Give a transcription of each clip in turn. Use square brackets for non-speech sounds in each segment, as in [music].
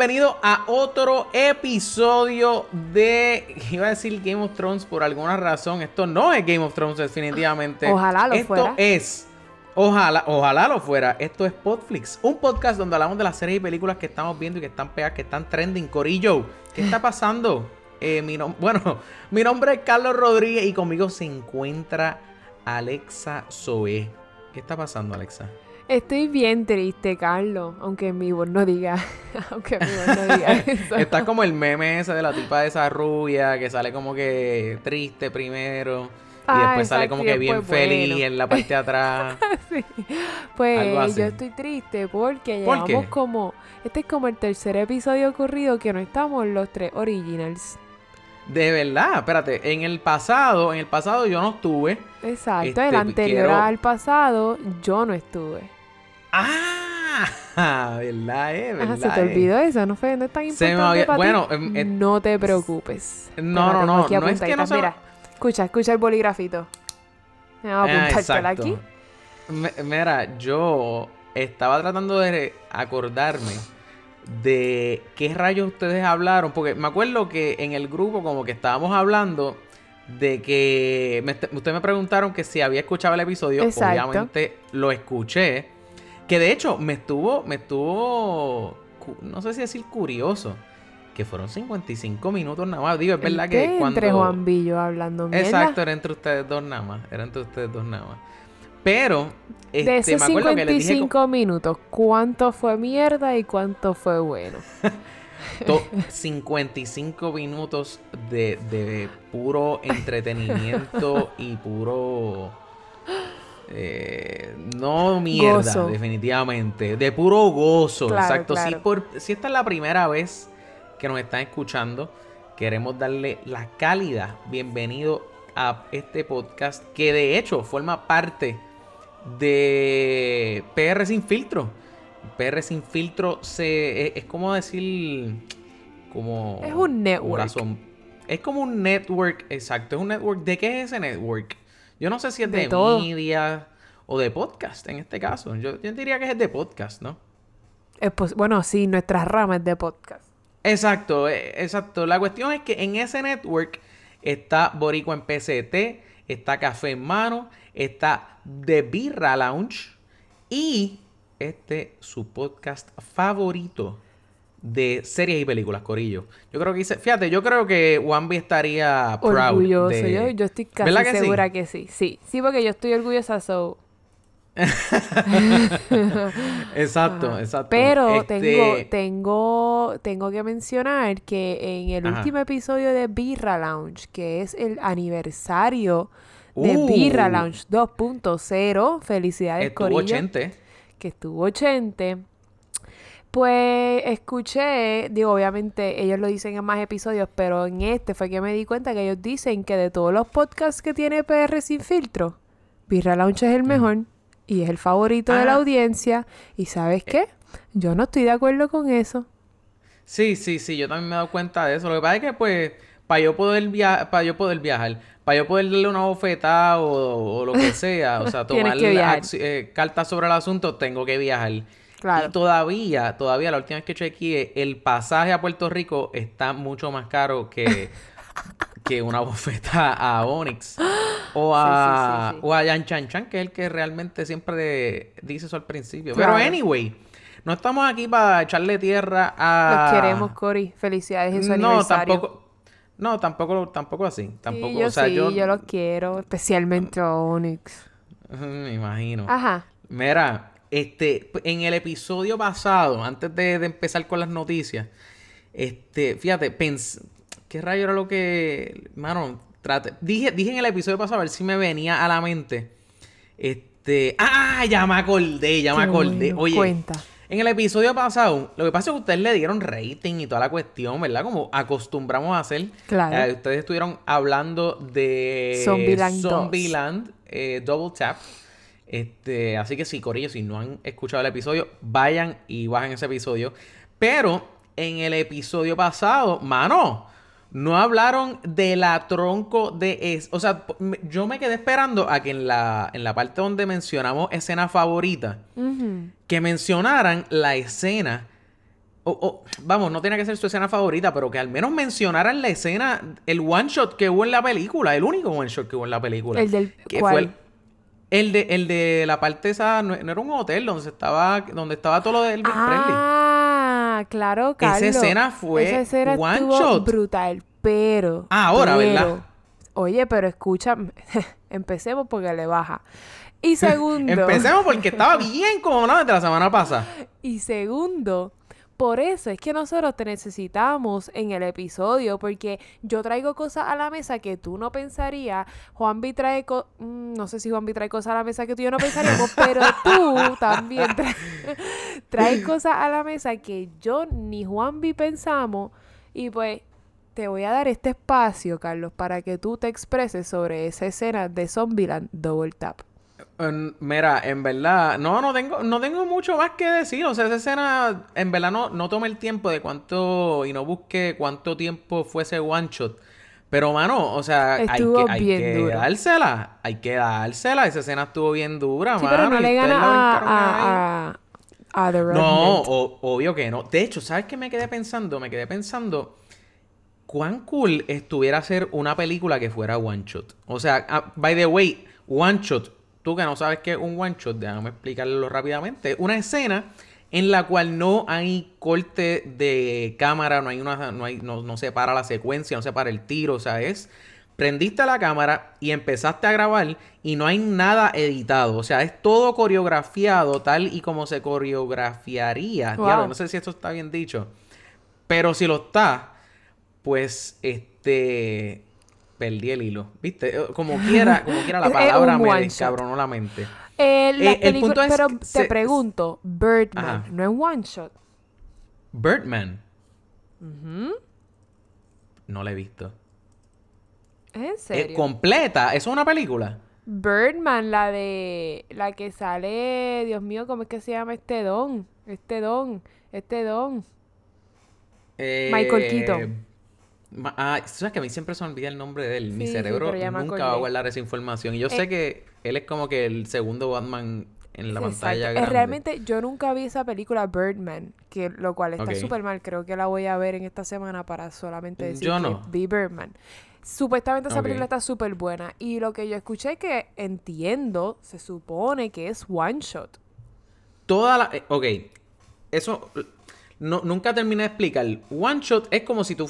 y bienvenidos a otro episodio de. Iba a decir Game of Thrones por alguna razón. Esto no es Game of Thrones, definitivamente. Ojalá lo Esto fuera. es. Ojalá, ojalá lo fuera. Esto es Podflix, un podcast donde hablamos de las series y películas que estamos viendo y que están pegadas, que están trending. Corillo, ¿qué [laughs] está pasando? Eh, mi bueno, [laughs] mi nombre es Carlos Rodríguez y conmigo se encuentra Alexa Zoe. ¿Qué está pasando, Alexa? Estoy bien triste, Carlos, aunque mi voz no diga, [laughs] aunque mi voz no diga [laughs] eso. Está como el meme ese de la tipa de esa rubia que sale como que triste primero y Ah, después sale como que bien feliz en la parte de atrás. [laughs] Sí. Pues yo estoy triste porque ¿Por llevamos qué? como, este es como el tercer episodio ocurrido que no estamos los tres originals. De verdad, espérate, en el pasado, en el pasado yo no estuve. Exacto, Este, el anterior quiero- al pasado yo no estuve. Ah, [laughs] verdad, eh, verdad. Ajá, se te eh. olvidó eso, no fue no es tan me importante había- para bueno, ti. em, eh, no te preocupes. no, no, no, aquí no es que no se me- Mira, escucha, escucha el bolígrafito. Vamos a Ah, apuntártela exacto. aquí. Mira, yo estaba tratando de acordarme de qué rayos ustedes hablaron, porque me acuerdo que en el grupo como que estábamos hablando de que me ustedes me preguntaron que si había escuchado el episodio, Exacto. obviamente lo escuché, que de hecho me estuvo, me estuvo, no sé si decir curioso, que fueron 55 minutos nada más, digo, es verdad que Este cuando... Entre Juan Billo hablando mierda. Exacto, era entre ustedes dos nada más. Era entre ustedes dos nada más. Pero, este, De esos me acuerdo que les dije 55 minutos, ¿cuánto fue mierda y cuánto fue bueno? [laughs] to- 55 minutos de, de puro entretenimiento y puro. Eh, no mierda, Gozo. definitivamente. De puro gozo. Claro, exacto. Si, por, si esta es la primera vez que nos están escuchando, queremos darle la cálida bienvenido a este podcast que de hecho forma parte de PR Sin Filtro. PR Sin Filtro se, es, es como decir... Como, Es un network. es como un network, exacto. Es un network. ¿De qué es ese network? Yo no sé si es de, De todo. media o de podcast en este caso. Yo, yo diría que es de podcast, ¿no? Bueno, sí, nuestras ramas de podcast. Exacto, eh, exacto. La cuestión es que en ese network está Boricua en PCT, está Café en Mano, está The Birra Lounge y este su podcast favorito de series y películas, Corillo. Yo creo que hice, fíjate, yo creo que Wambi estaría proud Orgulloso. de- Yo, yo estoy casi segura que sí. Sí, sí, porque yo estoy orgullosa, so... [laughs] Exacto, exacto. Pero Este, tengo, tengo, tengo que mencionar que en el Ajá. último episodio de Birra Lounge, que es el aniversario de Uh. Birra Lounge 2.0, felicidades estuvo Corillo, 80. que estuvo 80. Pues escuché, digo, obviamente ellos lo dicen en más episodios, pero en este fue que me di cuenta que ellos dicen que de todos los podcasts que tiene PR sin filtro, Birra Lounge es el mejor y es el favorito de la Ah. audiencia. ¿Y sabes qué? Yo no estoy de acuerdo con eso. Sí, sí, sí, yo también me he dado cuenta de eso. Lo que pasa es que, pues, para yo poder viajar, para yo poder viajar, para yo poder darle una bofetada o, o lo que [laughs] sea, o sea, tomar eh, cartas sobre el asunto, tengo que viajar. Claro. Y todavía, todavía la última vez que chequeé, el pasaje a Puerto Rico está mucho más caro que, [laughs] que una bofetada a Onyx. [gasps] O a, Sí, sí, sí, sí. o a Yan Chan Chan, que es el que realmente siempre dice eso al principio. Claro. Pero anyway, no estamos aquí para echarle tierra a... Los queremos, Cory. Felicidades en su No, aniversario. tampoco. No, tampoco, tampoco así. Tampoco, yo o sea, yo. yo los quiero, especialmente a Onyx. [laughs] Me imagino. Ajá. Mira, este, en el episodio pasado, antes de, de empezar con las noticias, este, fíjate, pens ¿qué rayo era lo que, mano, trate, dije, dije en el episodio pasado a ver si me venía a la mente, este, ah, ya me acordé, ya me acordé, oye, Cuenta. en el episodio pasado, lo que pasa es que ustedes le dieron rating y toda la cuestión, ¿verdad? Como acostumbramos a hacer. Claro. Eh, ustedes estuvieron hablando de Zombieland 2. Zombieland, eh, Double Tap. Este, así que sí, Corillo, si no han escuchado el episodio, vayan y bajen ese episodio. Pero en el episodio pasado, mano, no hablaron de la tronco de es. O sea, yo me quedé esperando a que en la, en la parte donde mencionamos escena favorita, que mencionaran la escena o- o, vamos, no tiene que ser su escena favorita, pero que al menos mencionaran la escena, el one shot que hubo en la película, el único one shot que hubo en la película. El del- que ¿cuál? fue el, el de, el de la parte esa, no, no era un hotel donde estaba, donde estaba todo lo de Elvis Presley. Ah, claro, Esa Carlos. escena fue Esa escena one shot. brutal, pero... Ah, ahora, pero- ¿verdad? Oye, pero escucha, [laughs] empecemos porque le baja. Y [laughs] segundo... Empecemos porque estaba bien como la semana pasada. [laughs] Y segundo, por eso es que nosotros te necesitamos en el episodio, porque yo traigo cosas a la mesa que tú no pensarías. Juan B trae co- mm, no sé si Juan B trae cosas a la mesa que tú y yo no pensaríamos, pero [laughs] tú también traes [laughs] traes cosas a la mesa que yo ni Juan B pensamos. Y pues te voy a dar este espacio, Carlos, para que tú te expreses sobre esa escena de Zombieland Double Tap. Mira, en verdad, no, no tengo, no tengo mucho más que decir. O sea, esa escena, en verdad, no, no tomé el tiempo de cuánto, y no busqué cuánto tiempo fue ese one shot. Pero, mano, o sea, hay que, hay que dársela. Hay que dársela. Esa escena estuvo bien dura, Sí, mano. pero no y le ustedes gana la a, brincaron ahí. a, a, a The No, Revenant. o- obvio que no. De hecho, ¿sabes qué me quedé pensando? Me quedé pensando cuán cool estuviera hacer una película que fuera one shot. O sea, ah, by the way, one shot. Tú que no sabes qué es un one shot, déjame explicarlo rápidamente. Una escena en la cual no hay corte de cámara, no hay una, no hay, no, no se para la secuencia, no se para el tiro, o sea, es prendiste la cámara y empezaste a grabar y no hay nada editado. O sea, es todo coreografiado tal y como se coreografiaría. Wow. Diablo, no sé si esto está bien dicho. Pero si lo está, pues este perdí el hilo. ¿Viste? Eh, Como quiera, como quiera la [laughs] palabra me descabronó la mente. Eh, Eh, el punto es pero que te se- pregunto, Birdman, Ajá. ¿no es one shot? Birdman. No la he visto. ¿Es en Eh, serio? completa, ¿eso es una película? Birdman, la de... La que sale... Dios mío, ¿cómo es que se llama este don? Este don. Este don. Michael Eh, Keaton. Ah, sabes que a mí siempre se me olvida el nombre de él. Mi Sí, cerebro nunca va a guardar esa información. Y yo Eh, sé que él es como que el segundo Batman en la Exacto. pantalla Eh, grande. realmente yo nunca vi esa película Birdman, que lo cual está súper mal. Creo que la voy a ver en esta semana para solamente decir Yo que no. vi Birdman. Supuestamente esa película está súper buena. Y lo que yo escuché que entiendo, se supone que es one shot. Toda la... eh, ok. Eso... No, nunca terminé de explicar. One shot es como si tú,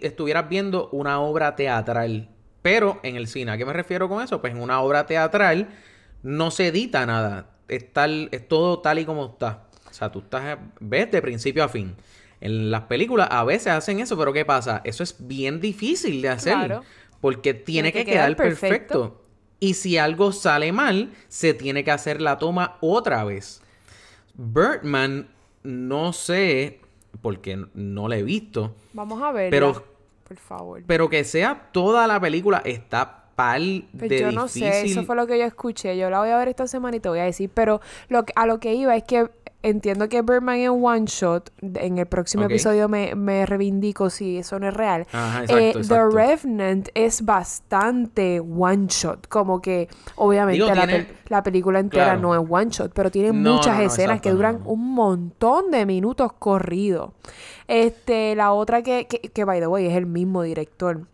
estuvieras viendo una obra teatral. Pero en el cine. ¿A qué me refiero con eso? Pues en una obra teatral no se edita nada. Es, tal, es todo tal y como está. O sea, tú estás... Ves de principio a fin. En las películas a veces hacen eso, pero ¿qué pasa? Eso es bien difícil de hacer. Claro. Porque tiene, Tiene que que, quedar, quedar perfecto. perfecto. Y si algo sale mal, se tiene que hacer la toma otra vez. Birdman, no sé, porque no la he visto, Vamos a ver. Pero- Por favor. pero que sea toda la película está pal Pues de yo no difícil. sé, eso fue lo que yo escuché. Yo la voy a ver esta semana y te voy a decir. Pero lo que- a lo que iba es que entiendo que Birdman es one shot. En el próximo episodio me, me reivindico si eso no es real. Ajá, Eh, exacto, The. Revenant es bastante one shot. Como que, obviamente, Digo, la, tiene- la película entera claro. no es one shot, pero tiene No, muchas no, no, escenas exacto, que duran un montón de minutos corridos. Este, la otra que, que, que, by the way, es el mismo director.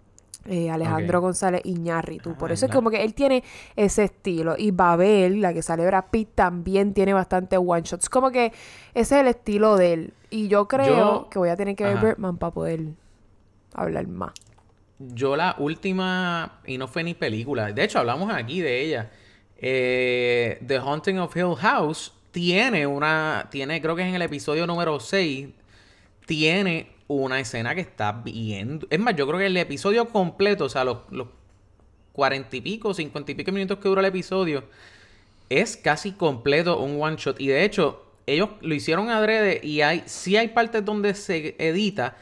Eh, Alejandro Ok. González Iñárritu. Por Ah, eso es como que él tiene ese estilo. Y Babel, la que sale Brad Pitt, también tiene bastante one shots. Como que ese es el estilo de él. Y yo creo Yo- que voy a tener que ver Ajá. Birdman para poder hablar más. Yo la última, y no fue ni película, de hecho hablamos aquí de ella, eh, The Haunting of Hill House tiene una, tiene, creo que es en el episodio número 6, tiene una escena que está bien, es más, yo creo que el episodio completo, o sea, los, 40 y pico, 50 y pico minutos que dura el episodio, es casi completo un one shot. Y de hecho, ellos lo hicieron adrede y hay, sí hay partes donde se edita,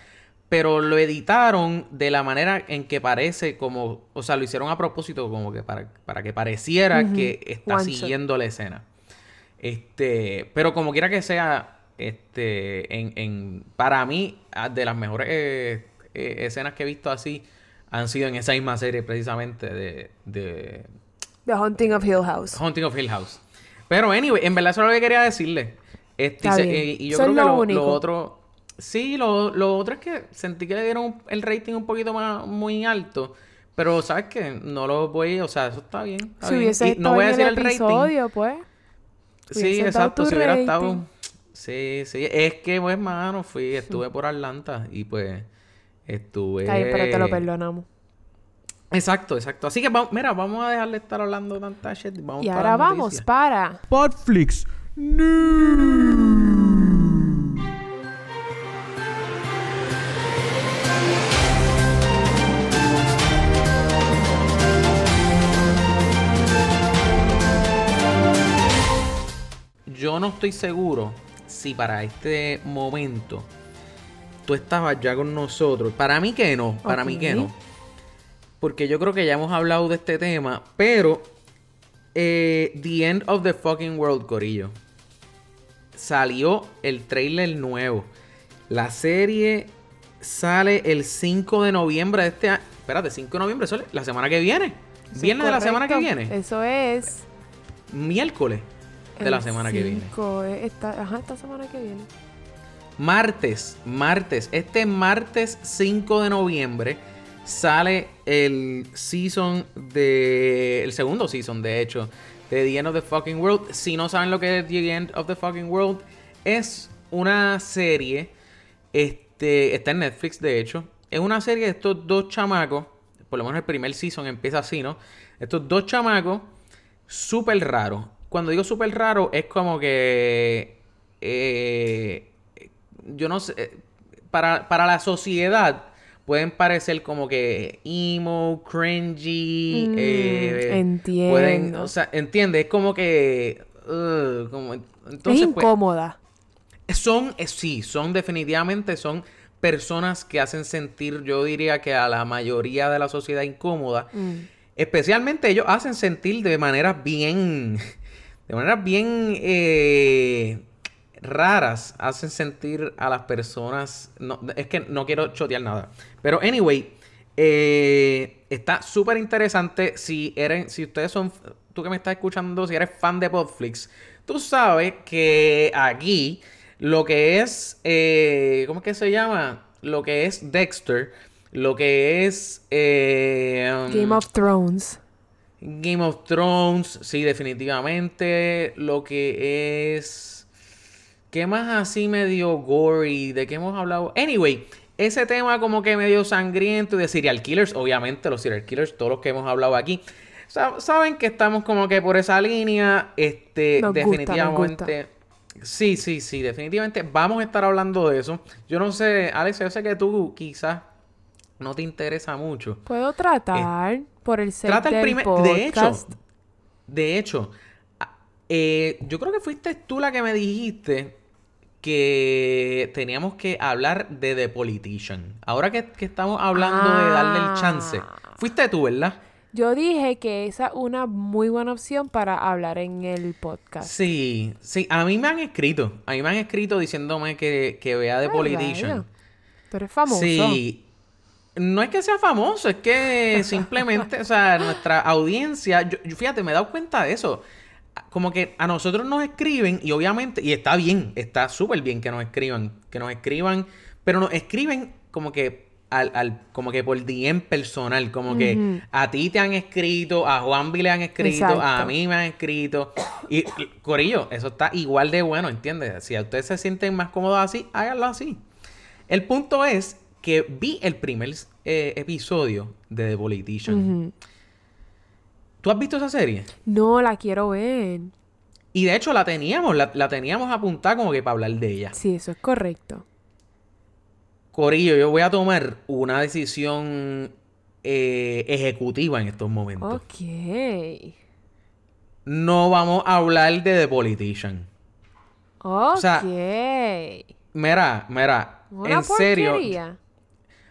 pero lo editaron de la manera en que parece como, o sea, lo hicieron a propósito como que para, para que pareciera que está one shot. siguiendo la escena. Este, pero como quiera que sea, este, en, en para mí, de las mejores eh, eh, escenas que he visto así, han sido en esa misma serie precisamente de, de The Haunting of Hill House. Haunting of Hill House. Pero, anyway, en verdad eso es lo que quería decirle. Este, Está se- bien. eh, y yo es creo que lo lo, lo único. otro, Sí, lo, lo otro es que sentí que le dieron el rating un poquito más muy alto. Pero, ¿sabes qué? No lo voy... O sea, eso está bien. Está si bien. hubiese Y no voy a decir el el rating. episodio, pues. Sí, exacto. Si hubiera rating. estado... Sí, sí. Es que, pues, mano, fui... Estuve por Atlanta y, pues... Estuve... Ay, pero te lo perdonamos. Exacto, exacto. Así que, vamos, mira, vamos a dejar de estar hablando tanta shit. Vamos Y para ahora vamos noticias. para... Podflix Yo no estoy seguro si para este momento tú estabas ya con nosotros. Para mí que no, para mí que no. Porque yo creo que ya hemos hablado de este tema, pero eh, The End of the Fucking World, Corillo. Salió el trailer nuevo. La serie sale el 5 de noviembre de este año. Espérate, 5 de noviembre, es la semana que viene. Es Viernes de la semana que viene. Eso es... Miércoles de la semana que viene. eh, esta- ajá, esta semana que viene. Martes, martes, este martes 5 de noviembre sale el season de. El segundo season, de hecho, de The End of the Fucking World. Si no saben lo que es The End of the Fucking World, es una serie. Este, está en Netflix, de hecho. Es una serie de estos dos chamacos. Por lo menos el primer season empieza así, ¿no? Estos dos chamacos, súper raros. Cuando digo súper raro, es como que. eh, yo no sé, para, para la sociedad pueden parecer como que emo, cringy, Mm, eh, entiendo. Pueden, o sea, entiende, es como que, ugh, como, entonces, es pues, incómoda. son, eh, sí, son definitivamente, son personas que hacen sentir, yo diría que a la mayoría de la sociedad incómoda. Mm. Especialmente ellos hacen sentir de maneras bien, de maneras bien eh, raras, hacen sentir a las personas, no, es que no quiero chotear nada, pero anyway, eh, está súper interesante si eres, si ustedes son, tú que me estás escuchando, si eres fan de Podflix, tú sabes que aquí lo que es, eh, ¿cómo es que se llama? Lo que es Dexter, lo que es... eh, Game of Thrones. Game of Thrones, sí, definitivamente. Lo que es. ¿Qué más así medio gory? ¿De qué hemos hablado? Anyway, ese tema como que medio sangriento de serial killers, obviamente, los serial killers, todos los que hemos hablado aquí. sa- Saben que estamos como que por esa línea. Este, Nos gusta, nos definitivamente. Sí, sí, sí, definitivamente vamos a estar hablando de eso. Yo no sé, Alex, yo sé que tú quizás no te interesa mucho. Puedo tratar por el Eh, Trata el. De hecho, podcast. de hecho, a- eh, yo creo que fuiste tú la que me dijiste que teníamos que hablar de The Politician. Ahora que, que estamos hablando de darle el chance. Ah. Fuiste tú, ¿verdad? Yo dije que esa es una muy buena opción para hablar en el podcast. Sí, sí. A mí me han escrito. A mí me han escrito diciéndome que, que vea The Politician. rayos. Tú eres famoso. Sí. No es que sea famoso, es que simplemente, o sea, [laughs] nuestra audiencia, yo, yo- fíjate, me he dado cuenta de eso. Como que a nosotros nos escriben y obviamente, y está bien, está súper bien que nos escriban, que nos escriban, pero nos escriben como que al, al- como que por DM personal, como que a ti te han escrito, a Juanvi le han escrito, a mí me han escrito. Y, y, Corillo, eso está igual de bueno, ¿entiendes? Si a ustedes se sienten más cómodos así, háganlo así. El punto es que vi el primer eh, episodio de The Politician. ¿Tú has visto esa serie? No la quiero ver. Y de hecho la teníamos, la, la teníamos apuntada como que para hablar de ella. Sí, eso es correcto. Corillo, yo voy a tomar una decisión eh, ejecutiva en estos momentos. Ok. No vamos a hablar de The Politician. Ok. sea, Mira, mira, una en serio.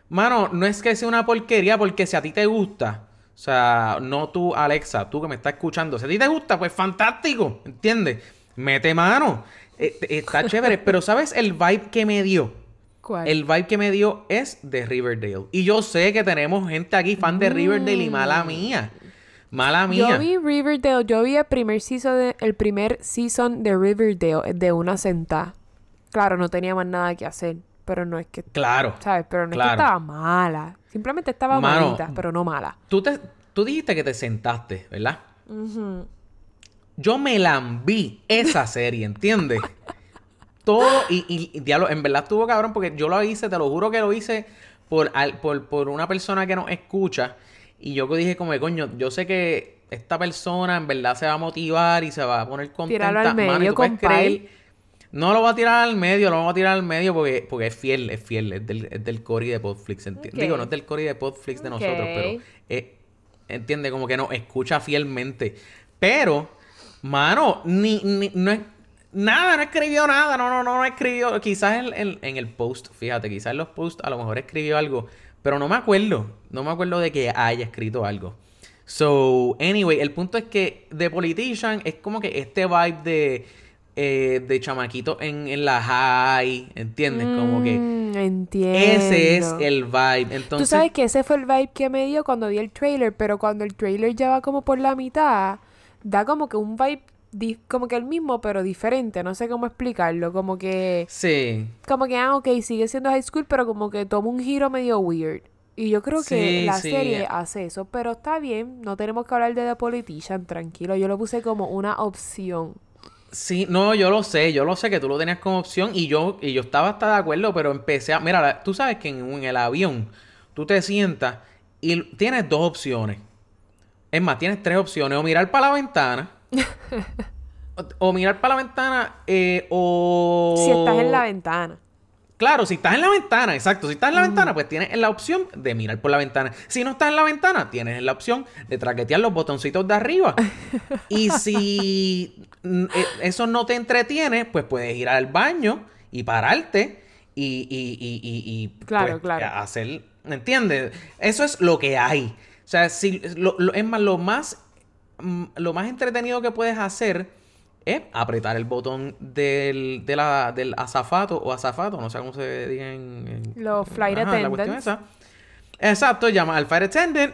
Mano, no es que sea una porquería porque si a ti te gusta, o sea, no tú, Alexa, tú que me estás escuchando, si a ti te gusta, pues fantástico, ¿entiendes? Mete mano. Eh, está [laughs] chévere, pero ¿sabes el vibe que me dio? ¿Cuál? El vibe que me dio es de Riverdale. Y yo sé que tenemos gente aquí fan de Riverdale y mala mía. Mala mía. Mm. Yo vi Riverdale, yo vi el primer season de, el primer season de Riverdale de una sentada. Claro, no tenía más nada que hacer. Pero no es que, Claro. ¿sabes? Pero no es que estaba mala. Simplemente estaba Mano, malita, pero no mala. Tú, te, tú dijiste que te sentaste, ¿verdad? Yo me lambí esa serie, ¿entiendes? [laughs] Todo, y, y, y diablo, en verdad estuvo cabrón porque yo lo hice, te lo juro que lo hice por, al- por, por una persona que nos escucha. Y yo dije como, coño, yo sé que esta persona en verdad se va a motivar y se va a poner contenta. Tíralo al Mano, medio, tú puedes compay. creer- No lo voy a tirar al medio, lo vamos a tirar al medio porque, porque es fiel, es fiel, es del, es del Cory de Podflix. enti- Ok. Digo, no es del Cory de Podflix de nosotros, pero eh, entiende, como que nos escucha fielmente. Pero, mano, ni, ni- no es, nada, no escribió nada, no, no, no, no escribió. Quizás en, en- en el post, fíjate, quizás en los posts a lo mejor escribió algo, pero no me acuerdo, no me acuerdo de que haya escrito algo. So, anyway, el punto es que The Politician es como que este vibe de, eh, de chamaquito en, en la high, ¿entiendes? Como que Mm, entiendo. ese es el vibe. Tú Entonces, sabes que ese fue el vibe que me dio cuando vi el trailer, pero cuando el trailer ya va como por la mitad, da como que un vibe como que el mismo, pero diferente. No sé cómo explicarlo. Como que, sí. como que, ah, ok, sigue siendo high school, pero como que toma un giro medio weird. Y yo creo que la sí. serie hace eso, pero está bien, no tenemos que hablar de The Politician, tranquilo. Yo lo puse como una opción. Sí, no, yo lo sé, yo lo sé que tú lo tenías como opción y yo, y yo estaba hasta de acuerdo, pero empecé a... Mira, la- tú sabes que en, en el avión tú te sientas y tienes dos opciones. Es más, tienes tres opciones. O mirar para la ventana. [laughs] o, o mirar para la ventana eh, o... Si estás en la ventana. Claro, si estás en la ventana, exacto. Si estás en la ventana, pues tienes la opción de mirar por la ventana. Si no estás en la ventana, tienes la opción de traquetear los botoncitos de arriba. [laughs] y si eh, eso no te entretiene, pues puedes ir al baño y pararte y, y, y, y, y, Claro, pues, claro. hacer. ¿Entiendes? Eso es lo que hay. O sea, si, lo, lo- es más, lo más, mm, lo más entretenido que puedes hacer es apretar el botón del, de la- del azafato o azafato, no sé cómo se diga en... en- Los flight Ajá, la cuestión attendants. esa. Exacto, llama al fire attendant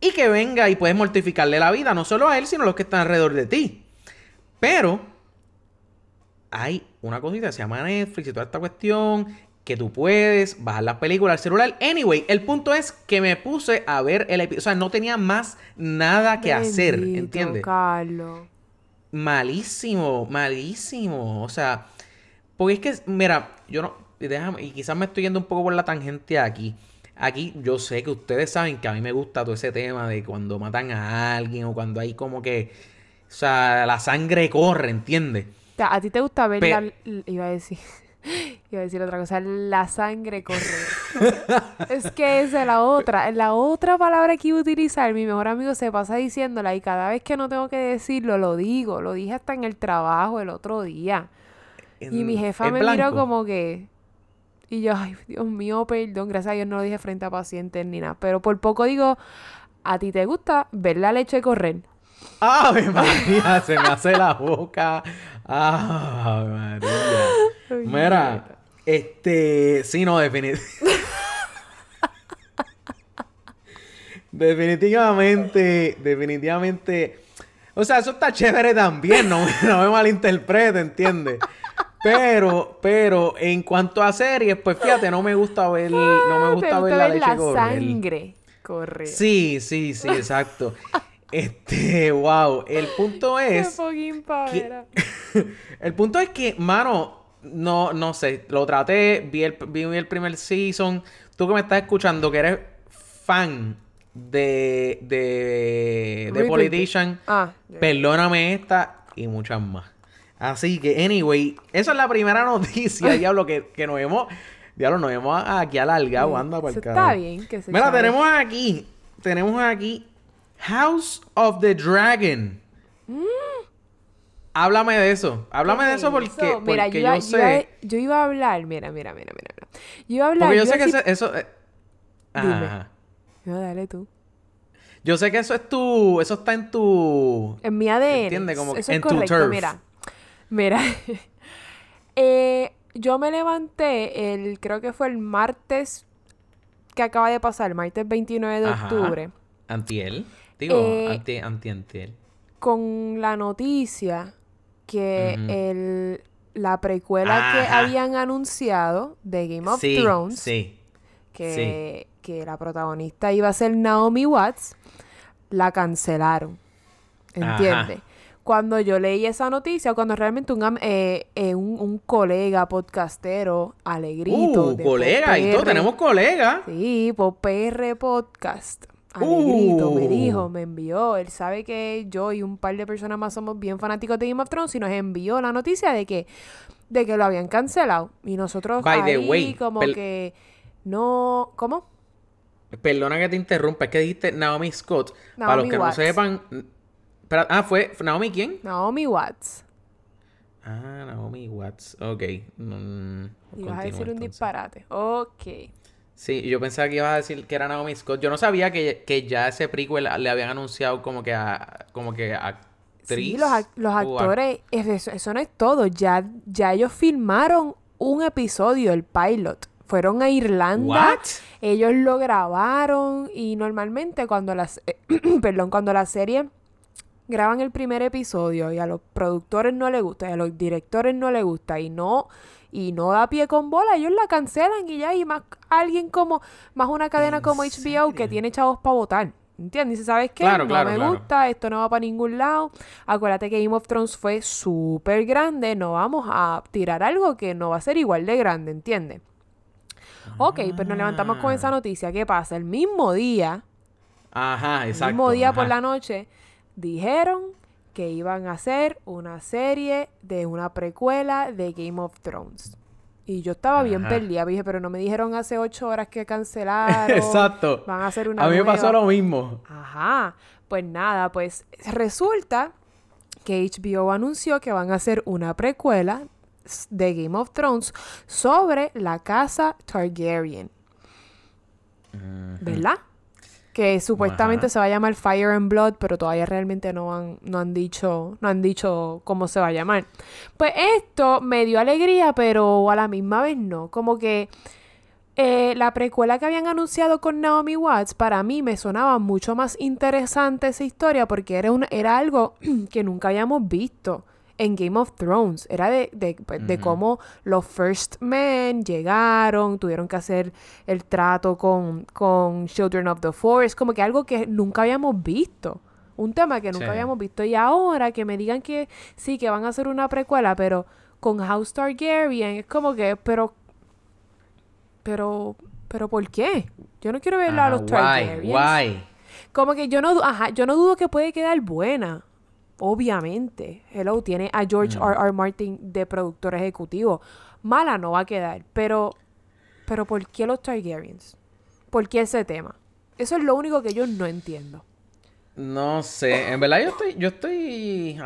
y que venga y puedes mortificarle la vida, no solo a él, sino a los que están alrededor de ti. Pero hay una cosita que se llama Netflix y toda esta cuestión que tú puedes bajar las películas al celular. Anyway, el punto es que me puse a ver el episodio. O sea, no tenía más nada que hacer, ¿entiendes? Carlos. Malísimo, malísimo. O sea, porque es que, mira, yo no. Déjame, y quizás me estoy yendo un poco por la tangente aquí. Aquí yo sé que ustedes saben que a mí me gusta todo ese tema de cuando matan a alguien o cuando hay como que. O sea, la sangre corre, ¿entiendes? O sea, ¿A ti te gusta ver Pe- la... Iba a decir... Iba a decir otra cosa. La sangre correr. [laughs] es que esa es la otra. La otra palabra que iba a utilizar, mi mejor amigo se pasa diciéndola y cada vez que no tengo que decirlo, lo digo. Lo dije hasta en el trabajo el otro día. Y mi jefa me miró blanco. como que... Y yo, ay, Dios mío, perdón. Gracias a Dios no lo dije frente a pacientes ni nada. Pero por poco digo, ¿a ti te gusta ver la leche correr? ¡Ave [laughs] María! Se me hace la boca. ¡Ave María! Mira, este. Sí, no, definitivamente. [laughs] definitivamente. Definitivamente. O sea, eso está chévere también, no, me- no me malinterprete, ¿entiendes? Pero, pero, en cuanto a series, pues fíjate, no me gusta ver, no me ¿Te gusta ver gusta la ver leche correr. sangre correr? Sí, sí, sí, exacto. Este, wow. El punto [laughs] Qué es. fucking pavera. [laughs] el punto es que, mano, no, no sé, lo traté, vi el, vi el primer season. Tú que me estás escuchando, que eres fan de, de, de. Politician, Ah, perdóname esta y muchas más. Así que, anyway, esa es la primera [laughs] noticia, diablo, que, que nos hemos, diablo, nos hemos aquí alargado, anda por Eso el está carajo. bien que se Mira, sabe. tenemos aquí, tenemos aquí House of the Dragon. Háblame de eso. Háblame de eso porque, Eso, mira, porque yo, iba, yo yo iba- sé. yo iba a hablar, mira, mira, mira, mira. Yo iba a hablar. Porque yo sé que eso. eh, Dime. ajá. No, dale tú. Yo sé que eso es tu. Eso está en tu. En mi ADN. Entiende, como eso en es tu correcto, turf. mira. Mira. [laughs] Eh, yo me levanté el, creo que fue el martes que acaba de pasar, el martes 29 de Ajá. octubre, Antiel. Digo, Eh, anti, anti antiel. con la noticia que el la precuela que habían anunciado de Game of sí, Thrones, sí. que, que la protagonista iba a ser Naomi Watts, la cancelaron. ¿Entiendes? Ajá. Cuando yo leí esa noticia, cuando realmente un, eh, eh, un, un colega podcastero, Alegrito, Uh, de colega y todo, tenemos colega. Sí, por PR Podcast. Alegrito me Uh. dijo, me envió. Él sabe que yo y un par de personas más somos bien fanáticos de Game of Thrones y nos envió la noticia de que, de que lo habían cancelado. Y nosotros By the ahí way, como que no... ¿Cómo? Perdona que te interrumpa, es que dijiste Naomi Scott. Para los que Watts. no sepan. ah, fue ¿Naomi quién? Naomi Watts. Ah, Naomi Watts. Ok. Mm, Y vas a decir un disparate. Ok. Sí, yo pensaba que ibas a decir que era Naomi Scott. Yo no sabía que, que ya ese prequel le habían anunciado como que a, como que actriz. Sí, los, actores, es- eso, eso no es todo. Ya, ya ellos filmaron un episodio, el pilot. Fueron a Irlanda. What? Ellos lo grabaron y normalmente cuando las, [clears throat] perdón, cuando la serie graban el primer episodio y a los productores no les gusta y a los directores no les gusta y no y no da pie con bola, ellos la cancelan y ya y más alguien como más una cadena ¿En como HBO que tiene chavos para votar. ¿Entiendes? Dice, ¿sabes qué? Claro, no claro, me claro. gusta, esto no va para ningún lado. Acuérdate que Game of Thrones fue súper grande, no vamos a tirar algo que no va a ser igual de grande, ¿entiendes? Ok, pues nos levantamos con esa Ah. noticia. ¿Qué pasa? El mismo día, Ajá, el mismo día por la noche, dijeron que iban a hacer una serie de una precuela de Game of Thrones. Y yo estaba bien perdida, dije, pero no me dijeron hace ocho horas que cancelaron. [laughs] Exacto. Van a hacer una A mí me pasó lo mismo. Ajá, pues nada, pues resulta que HBO anunció que van a hacer una precuela de Game of Thrones sobre la casa Targaryen, ¿verdad? Que supuestamente Ajá. se va a llamar Fire and Blood, pero todavía realmente no han, no han dicho, no han dicho cómo se va a llamar. Pues esto me dio alegría, pero a la misma vez no. Como que eh, la precuela que habían anunciado con Naomi Watts, para mí me sonaba mucho más interesante esa historia porque era, una, era algo [clears throat] que nunca habíamos visto en Game of Thrones. Era de, de, pues, de cómo los First Men llegaron, tuvieron que hacer el trato con, con Children of the Forest, como que algo que nunca habíamos visto. Un tema que nunca Sí. habíamos visto. Y ahora que me digan que sí, que van a hacer una precuela, pero con House Targaryen, es como que, pero pero, pero ¿por qué? Yo no quiero ver a los why, Targaryens. why? Como que yo no, ajá, yo no dudo que puede quedar buena. Obviamente. Hello, tiene a George Mm. R. R. Martin de productor ejecutivo. Mala no va a quedar. Pero, pero ¿por qué los Targaryens? ¿Por qué ese tema? Eso es lo único que yo no entiendo. No sé, en verdad yo estoy, yo estoy,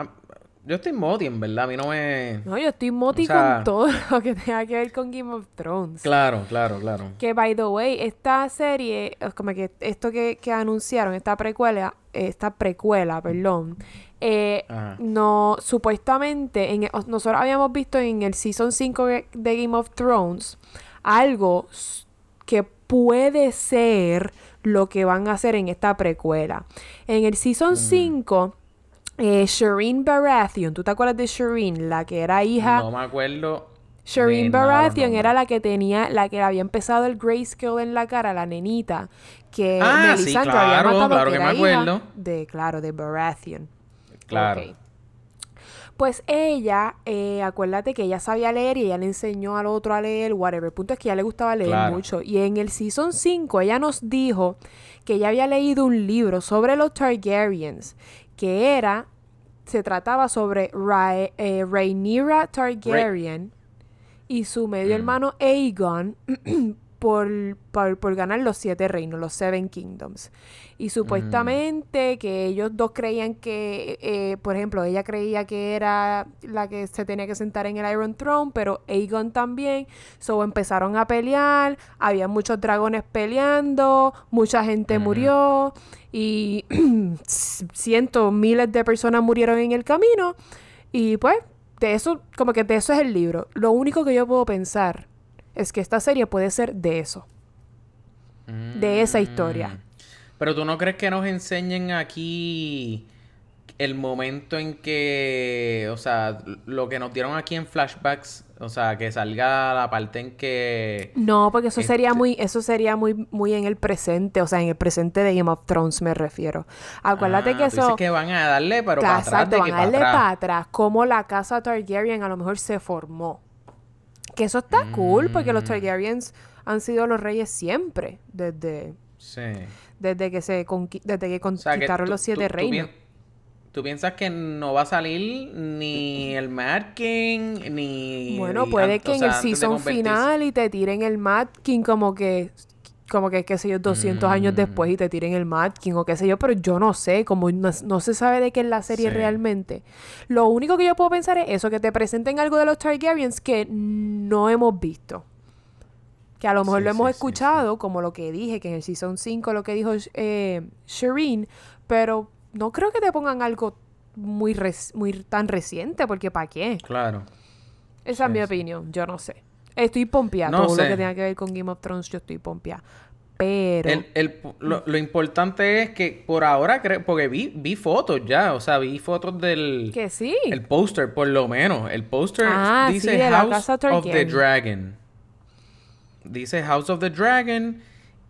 yo estoy moti, en verdad, a mí no me... No, yo estoy moti O sea- con todo [laughs] lo que tenga que ver con Game of Thrones. Claro, claro, claro. Que, by the way, esta serie, como que esto que, que anunciaron, esta precuela, esta precuela, perdón, eh, no, supuestamente, en, nosotros habíamos visto en el Season 5 de Game of Thrones algo que puede ser lo que van a hacer en esta precuela. En el Season 5, eh, Shireen Baratheon, ¿tú te acuerdas de Shireen? La que era hija... No me acuerdo. Shireen Baratheon era la que tenía, la que había empezado el grayscale en la cara, la nenita, que Ah, sí, Melisandre había claro, matado, claro que era me acuerdo. De, claro, de Baratheon. Claro. Pues ella, eh, acuérdate que ella sabía leer y ella le enseñó al otro a leer, whatever. El punto es que ella le gustaba leer Claro. mucho. Y en el Season 5 ella nos dijo que ella había leído un libro sobre los Targaryens, que era, se trataba sobre Ra eh, Rhaenyra Targaryen y su medio Mm. hermano Aegon [clears throat] por, por, por ganar los siete reinos, los Seven Kingdoms. Y supuestamente que ellos dos creían que, eh, por ejemplo, ella creía que era la que se tenía que sentar en el Iron Throne, pero Aegon también. So empezaron a pelear, había muchos dragones peleando, mucha gente Ujú. murió y [clears throat] cientos, miles de personas murieron en el camino. Y pues, de eso, como que de eso es el libro. Lo único que yo puedo pensar es que esta serie puede ser de eso. de esa historia. Mm. Pero tú no crees que nos enseñen aquí el momento en que, o sea, lo que nos dieron aquí en flashbacks, o sea, que salga la parte en que... No, porque eso sería muy, eso sería muy, muy en el presente, o sea, en el presente de Game of Thrones me refiero. Acuérdate Ah, que tú dices eso... que van a darle, pero para atrás van a para darle atrás. para atrás, como la casa Targaryen a lo mejor se formó. Que eso está cool, porque los Mm. Targaryens han sido los reyes siempre, desde, Sí. desde que se conqui- desde que O sea, que conquistaron tú- los siete tú- reinos. ¿Tú piensas que no va a salir ni el Mad King, ni... Bueno, puede que o en el season final y te tiren el Mad King como que, como que, qué sé yo, 200 años Mm. después y te tiren el Mad King o qué sé yo, pero yo no sé, como no, no se sabe de qué es la serie Sí. realmente. Lo único que yo puedo pensar es eso, que te presenten algo de los Targaryens que no hemos visto. Que a lo mejor Sí, lo hemos sí, sí, escuchado, como lo que dije, que en el Season 5 lo que dijo eh, Shireen, pero no creo que te pongan algo muy, muy tan reciente, porque ¿para qué? Claro. Esa es mi opinión, yo no sé. Estoy pompeada, No todo lo sé. que tenga que ver con Game of Thrones, yo estoy pompeada. Pero... El, el- lo, lo importante es que por ahora, creo, porque vi, vi fotos ya, o sea, vi fotos del Que sí. el póster, por lo menos. El póster Ah, dice sí, House of the. Dragon. Dice House of the Dragon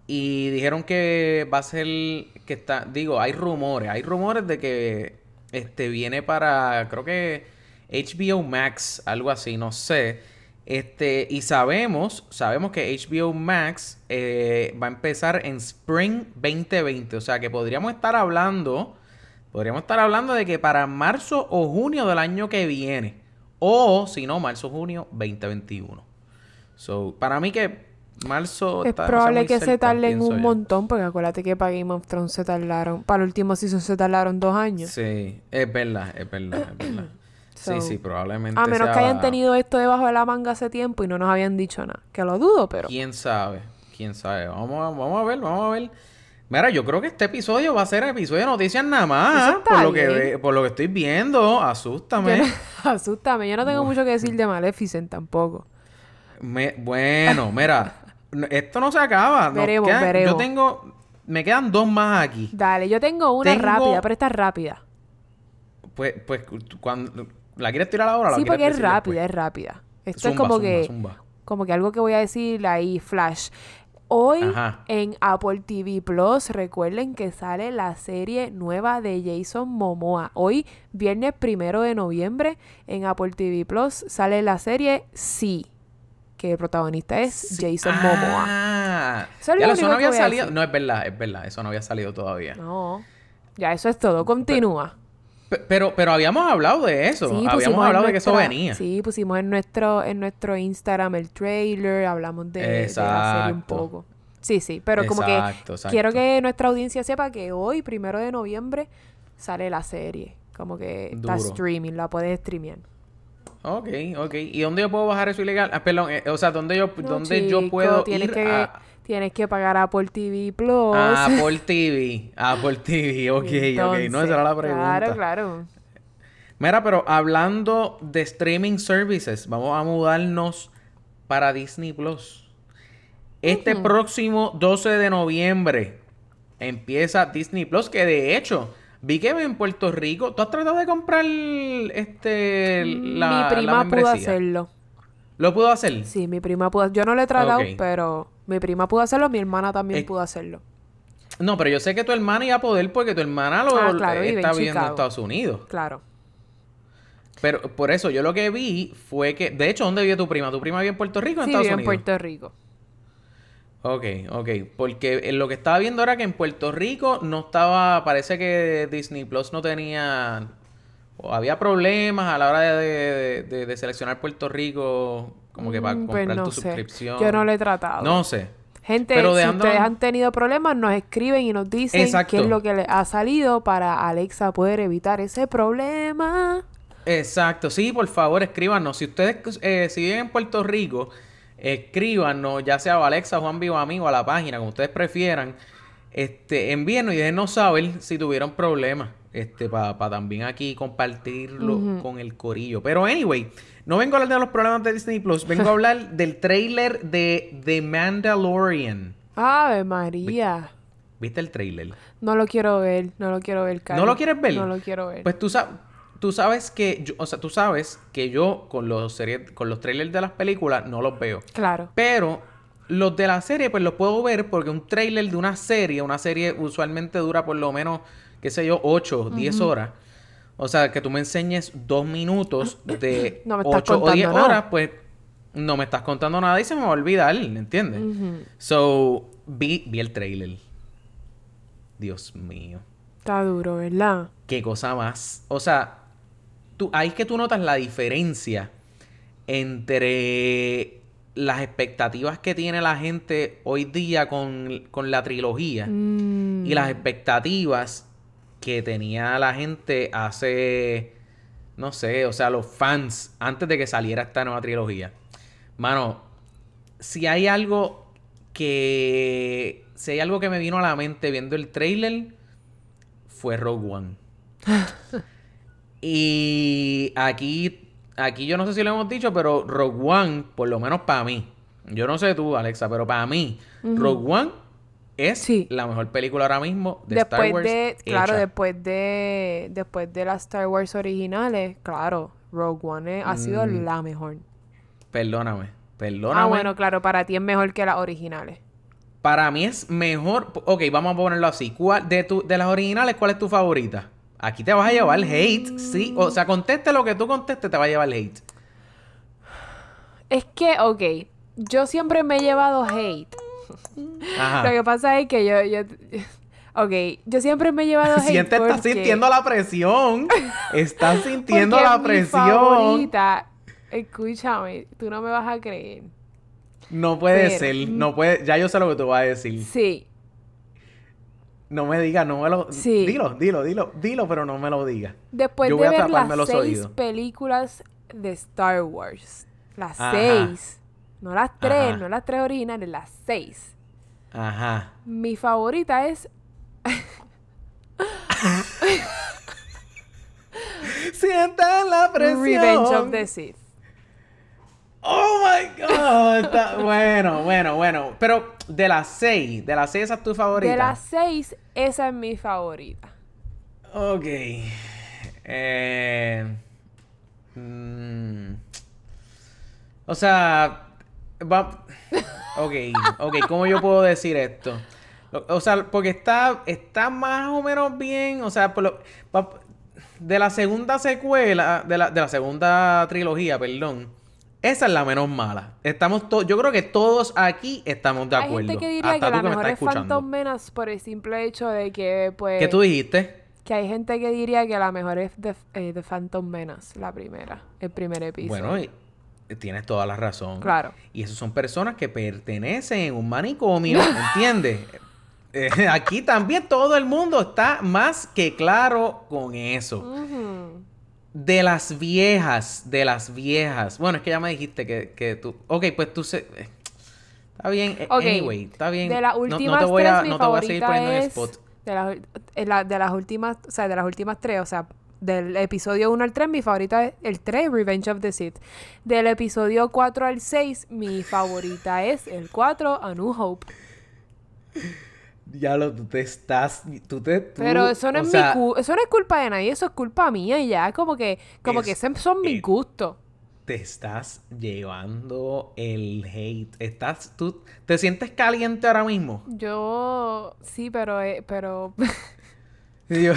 y dijeron que va a ser que está, digo, hay rumores, hay rumores de que este viene para creo que HBO Max, algo así, no sé. Este, y sabemos, sabemos que HBO Max eh, va a empezar en Spring 2020. O sea que podríamos estar hablando, podríamos estar hablando de que para marzo o junio del año que viene. O si no, marzo o junio 2021. So, para mí que marzo es probable que se cerca, tarden pienso un yo. montón, porque acuérdate que para Game of Thrones se tardaron, para el último season se tardaron dos años. Sí, es verdad, es verdad, es verdad. So, [clears throat] sí, sí, probablemente. A menos sea- que hayan tenido esto debajo de la manga hace tiempo y no nos habían dicho nada. Que lo dudo, pero... ¿Quién sabe? ¿Quién sabe? Vamos a, vamos a ver, vamos a ver. Mira, yo creo que este episodio va a ser episodio de noticias nada más. Por lo, que, por lo que estoy viendo. Asústame. Yo no- [laughs] Asústame, yo no tengo mucho que decir de Maleficent tampoco. Me- bueno, mira. Esto no se acaba. Nos Veremos, quedan- veremos. Yo tengo... Me quedan dos más aquí. Dale, yo tengo una Tengo- rápida, pero esta es rápida. Pues, pues, cuando... ¿La quieres tirar ahora la Sí, porque es rápida, después? es rápida. Esto Zumba, es como zumba, que... zumba. como que algo que voy a decir ahí, flash. Hoy Ajá. en Apple TV Plus, recuerden que sale la serie nueva de Jason Momoa. Hoy, viernes primero de noviembre, en Apple TV Plus sale la serie Sí, que el protagonista es Sí. Jason Momoa. Ah, Eso es ya lo eso único no había salido. No, es verdad, es verdad. Eso no había salido todavía. No, ya eso es todo. Continúa. Pe- Pero, pero habíamos hablado de eso. Sí, habíamos hablado de que eso venía. Sí, pusimos en nuestro, en nuestro Instagram el trailer, hablamos de, de la serie un poco. Sí, sí, pero como que exacto. quiero que nuestra audiencia sepa que hoy, primero de noviembre, sale la serie. Como que está streaming, la puedes streamear. Ok, ok. ¿Y dónde yo puedo bajar eso ilegal? Ah, perdón, eh, o sea, ¿dónde yo, No, dónde yo puedo tienes ir que, a... Tienes que pagar Apple TV Plus. a [laughs] Apple TV? Apple TV, ok, ok. No, Entonces, esa era la pregunta. Claro, claro. Mira, pero hablando de streaming services, vamos a mudarnos para Disney Plus. Este próximo 12 de noviembre empieza Disney Plus, que de hecho vi que en Puerto Rico, ¿tú has tratado de comprar este la, mi la prima pudo hacerlo. ¿Lo pudo hacer? Sí, mi prima pudo. Yo no lo he tratado, pero mi prima pudo hacerlo, mi hermana también Eh, pudo hacerlo. No, pero yo sé que tu hermana iba a poder porque tu hermana lo Ah, claro, está en viviendo en. Estados Unidos. Claro. Pero por eso yo lo que vi fue que, de hecho, ¿dónde vive tu prima? ¿Tu prima vive en Puerto Rico o en Sí, Estados vive en Unidos? Puerto Rico. Ok, ok. Porque eh, lo que estaba viendo era que en Puerto Rico no estaba, parece que Disney Plus no tenía, o había problemas a la hora de, de- de- de seleccionar Puerto Rico, como que para Mm, pues comprar no tu sé. suscripción. Yo no lo he tratado. No sé. Gente, Pero si dejando- ustedes han tenido problemas, nos escriben y nos dicen Exacto. qué es lo que les ha salido para Alexa poder evitar ese problema. Exacto, sí, por favor, escríbanos. Si ustedes eh, si viven en Puerto Rico, escríbanos, ya sea a Alexa, Juan Vivo a mí o a la página, como ustedes prefieran. Este, envíenos y déjenos saber si tuvieron problemas. Este, para también aquí compartirlo con el corillo. Pero anyway, no vengo a hablar de los problemas de Disney Plus, vengo a [laughs] hablar del trailer de The Mandalorian. Ave María. ¿Viste el trailer? No lo quiero ver, no lo quiero ver, Cari. ¿No lo quieres ver? No lo quiero ver. Pues tú, sabes tú sabes que, yo, o sea, tú sabes que yo con los series, con los trailers de las películas no los veo. Claro. Pero los de la serie, pues los puedo ver porque un trailer de una serie, una serie usualmente dura por lo menos, qué sé yo, 8, 10 horas. O sea, que tú me enseñes dos minutos de [clears throat] No me estás 8 o contando 10 nada. horas, pues no me estás contando nada y se me va a olvidar, ¿entiendes? So, vi, vi el trailer. Dios mío. Está duro, ¿verdad? Qué cosa más. O sea, tú, ahí es que tú notas la diferencia entre las expectativas que tiene la gente hoy día con, con la trilogía Mm, y las expectativas que tenía la gente hace, no sé, o sea, los fans antes de que saliera esta nueva trilogía. Mano, si hay algo que, si hay algo que me vino a la mente viendo el trailer, fue Rogue One. [laughs] y aquí, aquí yo no sé si lo hemos dicho, pero Rogue One, por lo menos para mí, yo no sé tú, Alexa, pero para mí, Rogue One es Sí. la mejor película ahora mismo de Star después Wars. de, claro, hecha. después de, después de las Star Wars originales, claro, Rogue One ha sido Mm. la mejor. Perdóname, perdóname. Ah, bueno, claro, para ti es mejor que las originales. Para mí es mejor. Ok, vamos a ponerlo así. ¿Cuál, de, tu, de las originales, ¿cuál es tu favorita? Aquí te vas a llevar hate, sí. O sea, conteste lo que tú contestes, te va a llevar hate. Es que, ok, yo siempre me he llevado hate. Ajá. Lo que pasa es que yo, yo ok, yo siempre me he llevado [laughs] hate Siente, estás porque- sintiendo la presión. Estás [laughs] sintiendo la mi presión. favorita, escúchame, tú no me vas a creer. No puede Pero- ser. No puede. Ya yo sé lo que tú vas a decir. Sí, No me digas, no me lo. Sí. Dilo, dilo, dilo, dilo, pero no me lo digas. después Yo de ver las los seis oídos. películas de Star Wars, las Ajá. seis, no las tres, Ajá. no las tres originales, las seis. Ajá. Mi favorita es [laughs] Sientan la presión. Revenge of the Sith. Oh my god. Está- bueno, bueno, bueno. Pero de las seis, de las seis, esa es tu favorita. De las seis, esa es mi favorita. Ok. Eh, mm, o sea, va- ok, ok, ¿cómo yo puedo decir esto? O, sea, porque está, está más o menos bien, o sea, por lo- va- de la segunda secuela, de la, de la segunda trilogía, perdón, esa es la menos mala. Estamos to- yo creo que todos aquí estamos de Hay acuerdo. gente que diría hasta que la me mejor es. Phantom Menace por el simple hecho de que, pues... ¿Qué tú dijiste? Que hay gente que diría que la mejor es The, eh, The Phantom Menace, la primera, el primer episodio. Bueno, y- tienes toda la razón. Claro. Y esas son personas que pertenecen a un manicomio, [laughs] ¿entiendes? Eh, [laughs] aquí también todo el mundo está más que claro con eso. De las viejas, de las viejas. Bueno, es que ya me dijiste que, que tú... Ok, pues tú se... eh, Está bien, eh, Ok, anyway, está bien. De las No- no, últimas te voy a, tres, mi no te voy a seguir poniendo en es... spot. De eh, la- de las últimas, o sea, de las últimas tres, o sea, del episodio 1 al 3, mi favorita es el 3, Revenge of the Sith. Del episodio 4 al 6, mi favorita es el 4, A New Hope. Ya lo, tú te estás... Tú te, tú- Pero eso no, es sea, mi eso no es culpa de nadie, eso es culpa mía y ya, como que, como que Es- esos son mis gustos. te estás llevando el hate. Estás, tú te sientes caliente ahora mismo. Yo, sí, pero, eh, pero, [laughs] yo-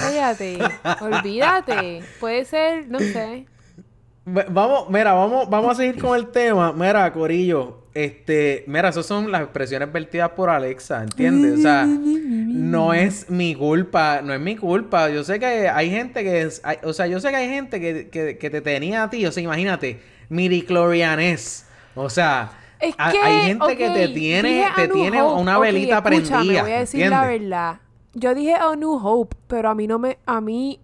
cállate, olvídate, puede ser, no sé. [laughs] Va- Vamos, mira, vamos, vamos a seguir con el tema. Mira, Corillo, este, mira, esas son las expresiones vertidas por Alexa, ¿entiendes? O sea, no es mi culpa, no es mi culpa. Yo sé que hay gente que es, hay- o sea, yo sé que hay gente que, que, que te tenía a ti, o sea, imagínate, midichlorianes. O sea, Es que, hay gente que te tiene, te tiene Hope. una velita escúchame, prendida. voy a decir la verdad. Yo dije A New Hope, pero a mí no me, a mí,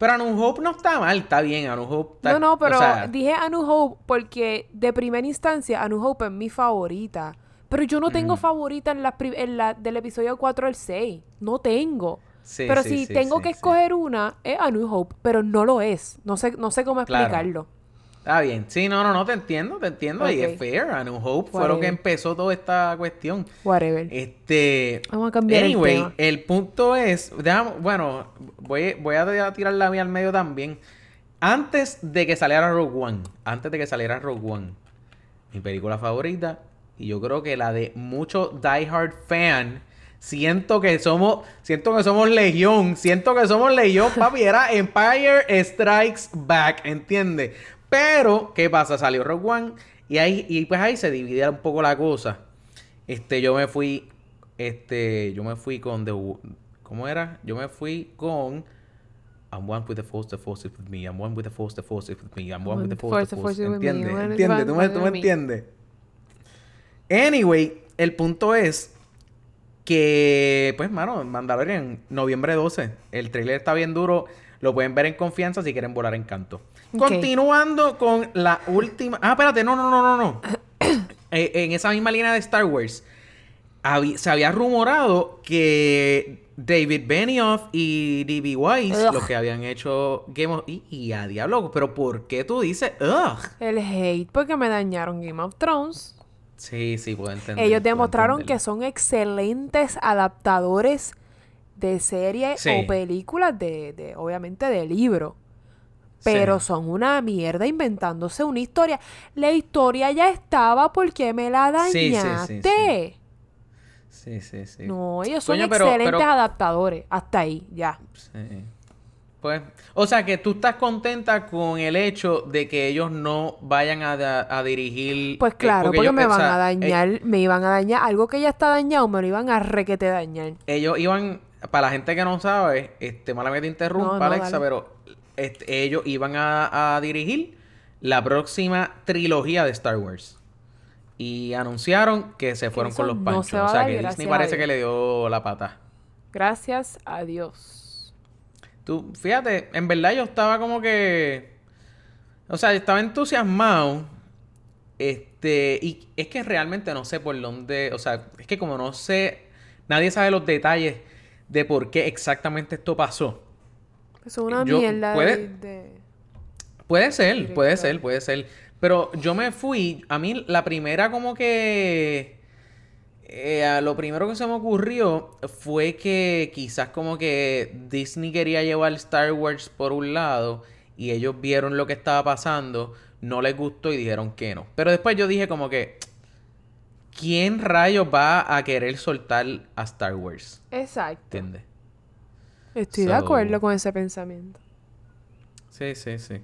Pero A New Hope no está mal, está bien, A New Hope está, no, no, pero o sea, dije A New Hope porque de primera instancia A New Hope es mi favorita. Pero yo no tengo favorita en la, en la del episodio 4 al 6. No tengo. sí, pero sí, si sí, tengo que escoger una, es A New Hope, pero no lo es. No sé, no sé cómo Claro. Está bien. Sí, no, no, no, te entiendo, te entiendo. Y es fair. A New Hope fue lo que empezó toda esta cuestión. Whatever. Este. Vamos a cambiar el anyway, tema. el punto es. déjame- bueno, voy, voy a tirar la mía al medio también. Antes de que saliera Rogue One. Antes de que saliera Rogue One. Mi película favorita. Y yo creo que la de muchos diehard fan. Siento que somos. Siento que somos legión. Siento que somos legión, papi. Era Empire Strikes Back. ¿Entiendes? Pero, ¿qué pasa? Salió Rogue One. Y ahí, y pues ahí se dividía un poco la cosa. Este, yo me fui. Este, yo me fui con The. ¿Cómo era? Yo me fui con. I'm one with the force, the force is with me. I'm one with the force, the force is with me. I'm one with the force, the force. is with me. ¿Entiendes? ¿Entiendes? ¿Tú me, tú me. entiendes? Anyway, el punto es que, pues, mano, Mandalorian, noviembre 12. El trailer está bien duro. Lo pueden ver en confianza si quieren volar en canto. Continuando con la última. Ah, espérate, no, no, no, no, no. [coughs] Eh, en esa misma línea de Star Wars, se había rumorado que David Benioff y D.B. Weiss, Ugh. los que habían hecho Game of... Y, y a diablo, pero ¿por qué tú dices ugh? El hate porque me dañaron Game of Thrones. Sí, sí, puedo entender. Ellos demostraron que son excelentes adaptadores de series Sí. o películas de, de, obviamente, de libro. Pero Sí. son una mierda inventándose una historia. La historia ya estaba, ¿por qué me la Sí, sí, sí, dañaste? Sí, sí, sí. No, ellos son pero- excelentes pero- adaptadores. Hasta ahí, ya. Sí. Pues, o sea que tú estás contenta con el hecho de que ellos no vayan a, da- a dirigir. Pues eh, claro, porque, ellos- me o van sea, a eh, dañar, me iban a dañar. Algo que ya está dañado, me lo iban a requete dañar. ellos iban, para la gente que no sabe, este, mala que te interrumpa, No, no, Alexa, dale. pero este, ellos iban a, a dirigir la próxima trilogía de Star Wars. Y anunciaron que se fueron con los no panchos. se o sea que Disney parece que le dio la pata. Gracias a Dios. Tú, fíjate, en verdad yo estaba como que. O sea, estaba entusiasmado. Este. Y es que realmente no sé por dónde. O sea, es que como no sé. Nadie sabe los detalles de por qué exactamente esto pasó. Es una Yo- mierda puede- de- de... Puede ser, puede ser, puede ser. Pero yo me fui. A mí, la primera, como que. eh, a lo primero que se me ocurrió fue que quizás como que Disney quería llevar Star Wars por un lado y ellos vieron lo que estaba pasando, no les gustó y dijeron que no. Pero después yo dije como que, ¿quién rayos va a querer soltar a Star Wars? Exacto. ¿Entiendes? Estoy de acuerdo con ese pensamiento. Sí, sí, sí.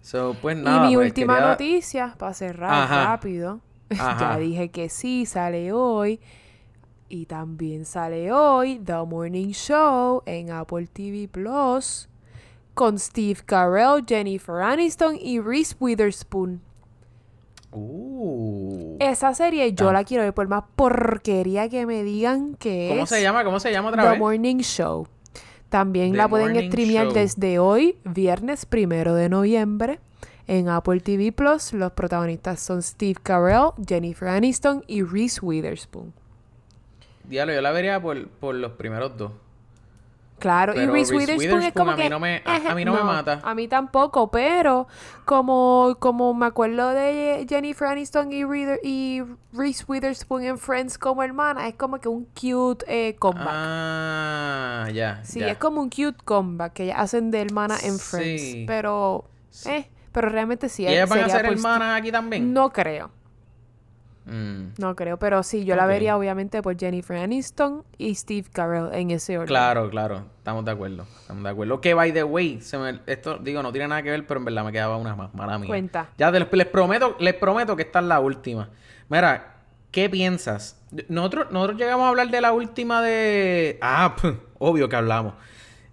So, pues nada. y mi pues, última quería- noticia, para cerrar Ajá. rápido, [laughs] ya Ajá. dije que sí, sale hoy. Y también sale hoy The Morning Show en Apple TV Plus con Steve Carell, Jennifer Aniston y Reese Witherspoon. Uh. Esa serie yo Ah. la quiero ver por más porquería que me digan que ¿Cómo es se llama? ¿Cómo se llama otra The vez? Morning Show. También The la pueden streamear desde hoy, viernes primero de noviembre, en Apple TV Plus. Los protagonistas son Steve Carell, Jennifer Aniston y Reese Witherspoon. Diablo, yo la vería por, por los primeros dos. Claro, y Pero Reese Reese Witherspoon, es como a mí que... no me- a- a mí no me mata. A mí tampoco, pero como, como me acuerdo de Jennifer Aniston y, Reader- y Reese Witherspoon en Friends como hermana, es como que un cute eh, comeback. Ah, ya. Sí, es como un cute comeback que hacen de hermana en Friends. Sí. Pero, eh, pero realmente sí. ¿Y ellas van a ser hermanas aquí también? No creo, Mm, no creo. Pero sí, yo la vería obviamente por Jennifer Aniston y Steve Carell en ese orden. Claro, claro. Estamos de acuerdo. Estamos de acuerdo. Que, by the way, se me- esto, digo, no tiene nada que ver, pero en verdad me quedaba una más. Mala mía. Cuenta. Ya te- les, prometo, les prometo que esta es la última. Mira, ¿qué piensas? Nosotros, nosotros llegamos a hablar de la última de... Ah, [laughs] obvio que hablamos.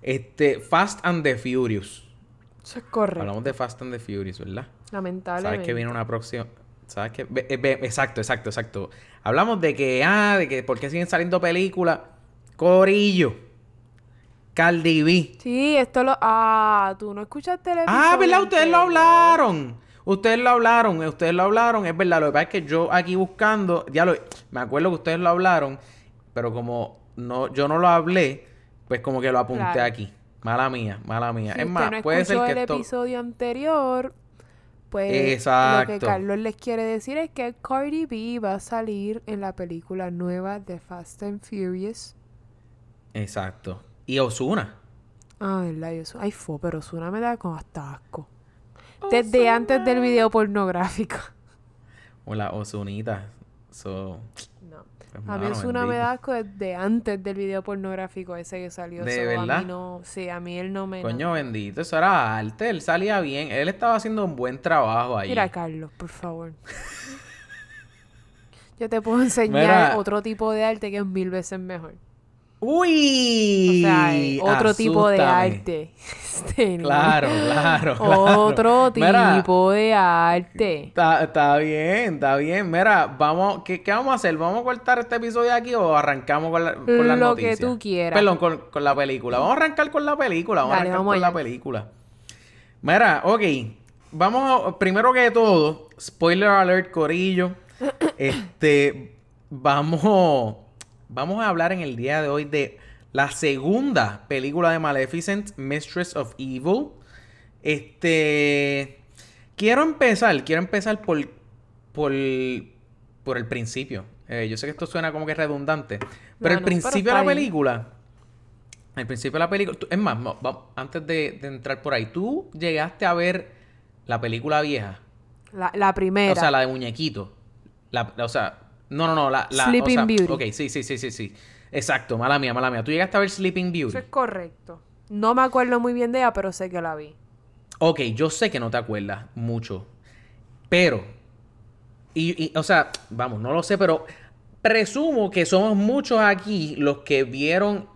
Este, Fast and the Furious. Eso es correcto. Hablamos de Fast and the Furious, ¿verdad? Lamentablemente. Sabes que viene una próxima. ¿Sabes qué? Eh, exacto, exacto, exacto. Hablamos de que, ah, de que por qué siguen saliendo películas. Corillo. Cardi B. Sí, esto lo... Ah, tú no escuchaste el episodio Ah, ¿verdad? Ustedes lo hablaron. Ustedes lo hablaron, eh, ustedes lo hablaron, es verdad. Lo que pasa es que yo aquí buscando, ya lo, me acuerdo que ustedes lo hablaron, pero como no, yo no lo hablé, pues como que lo apunté Claro. aquí. Mala mía, mala mía. Si es más, no puede ser que el esto. episodio anterior, Pues lo que Exacto. Carlos les quiere decir es que Cardi B va a salir en la película nueva de Fast and Furious. Exacto. Y Osuna. Ah, verdad, soy... Ay, fue, pero Osuna me da como hasta asco. Desde antes del video pornográfico. Hola, Osunita. So. Pues, A mí mano, Osuna me da asco desde antes del video pornográfico ese que salió. ¿De So, A verdad? mí no... Sí, a mí él no me... Coño, bendito. Eso era arte. Él salía bien. Él estaba haciendo un buen trabajo ahí. Mira, Carlos, por favor. Yo te puedo enseñar Mira. otro tipo de arte que es mil veces mejor. ¡Uy! O sea, eh, otro tipo de arte. [laughs] Este. Claro, claro. [laughs] Otro claro. Mira, tipo de arte. Está, bien, está bien. Mira, vamos, ¿qué, qué vamos a hacer? ¿Vamos a cortar este episodio aquí o arrancamos con, la, con las Lo que tú quieras. Perdón, con, con la película. Vamos a arrancar con la película. Vamos Dale, a arrancar vamos con la película. Mira, ok. Vamos a, primero que todo, spoiler alert, Corillo. [coughs] este, vamos, vamos a hablar en el día de hoy de la segunda película de Maleficent, Mistress of Evil. Este, quiero empezar, quiero empezar por, por, por el principio. Eh, yo sé que esto suena como que redundante, pero el pero principio de la película, el principio de la película, tú- es más, no, antes de, de entrar por ahí, tú llegaste a ver la película vieja, La, la primera. o sea, la de muñequito, la- o sea, no, no, no, la, la Sleeping o sea, Beauty. Ok, sí, sí, sí, sí, sí, exacto, mala mía, mala mía. Tú llegaste a ver Sleeping Beauty. Eso es correcto. No me acuerdo muy bien de ella, pero sé que la vi. Ok, yo sé que no te acuerdas mucho, pero, y, y, o sea, vamos, no lo sé, pero presumo que somos muchos aquí los que vieron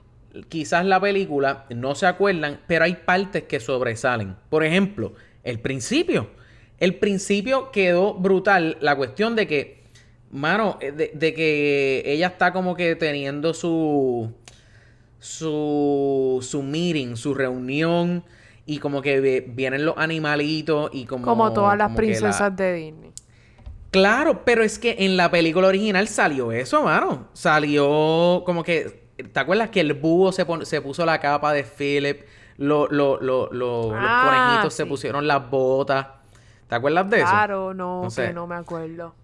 quizás la película, no se acuerdan, pero hay partes que sobresalen. Por ejemplo, el principio. El principio quedó brutal, la cuestión de que, mano, eh, de, de que ella está como que teniendo su su, su meeting, su reunión, y como que vienen los animalitos y como... Como todas las como que la- princesas de Disney. Claro, pero es que en la película original salió eso, mano. Salió como que... ¿Te acuerdas que el búho se, pon- se puso la capa de Philip? Lo, lo, lo, lo- Ah, los conejitos se pusieron las botas. ¿Te acuerdas de eso? Claro, no, No sé. que no me acuerdo.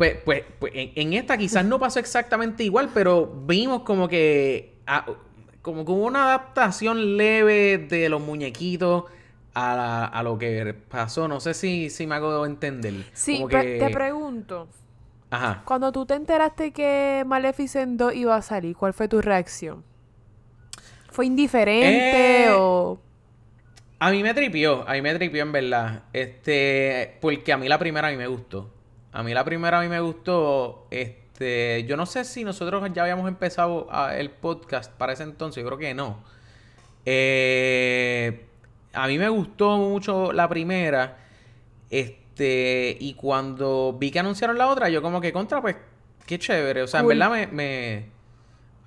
Pues, pues, pues en, en esta quizás no pasó exactamente igual, pero vimos como que ah, como que hubo una adaptación leve de los muñequitos a, la- a lo que pasó. No sé si, si me hago entender. Sí, Como que- te pregunto. Ajá. Cuando tú te enteraste que Maleficent 2 iba a salir, ¿cuál fue tu reacción? ¿Fue indiferente Eh, o...? A mí me tripió, a mí me tripió en verdad. Este, porque a mí la primera a mí me gustó. A mí la primera a mí me gustó. Este, yo no sé si nosotros ya habíamos empezado a- el podcast para ese entonces, yo creo que no. Eh, a mí me gustó mucho la primera. Este, y cuando vi que anunciaron la otra, yo como que contra, pues, qué chévere. O sea, en verdad me, me-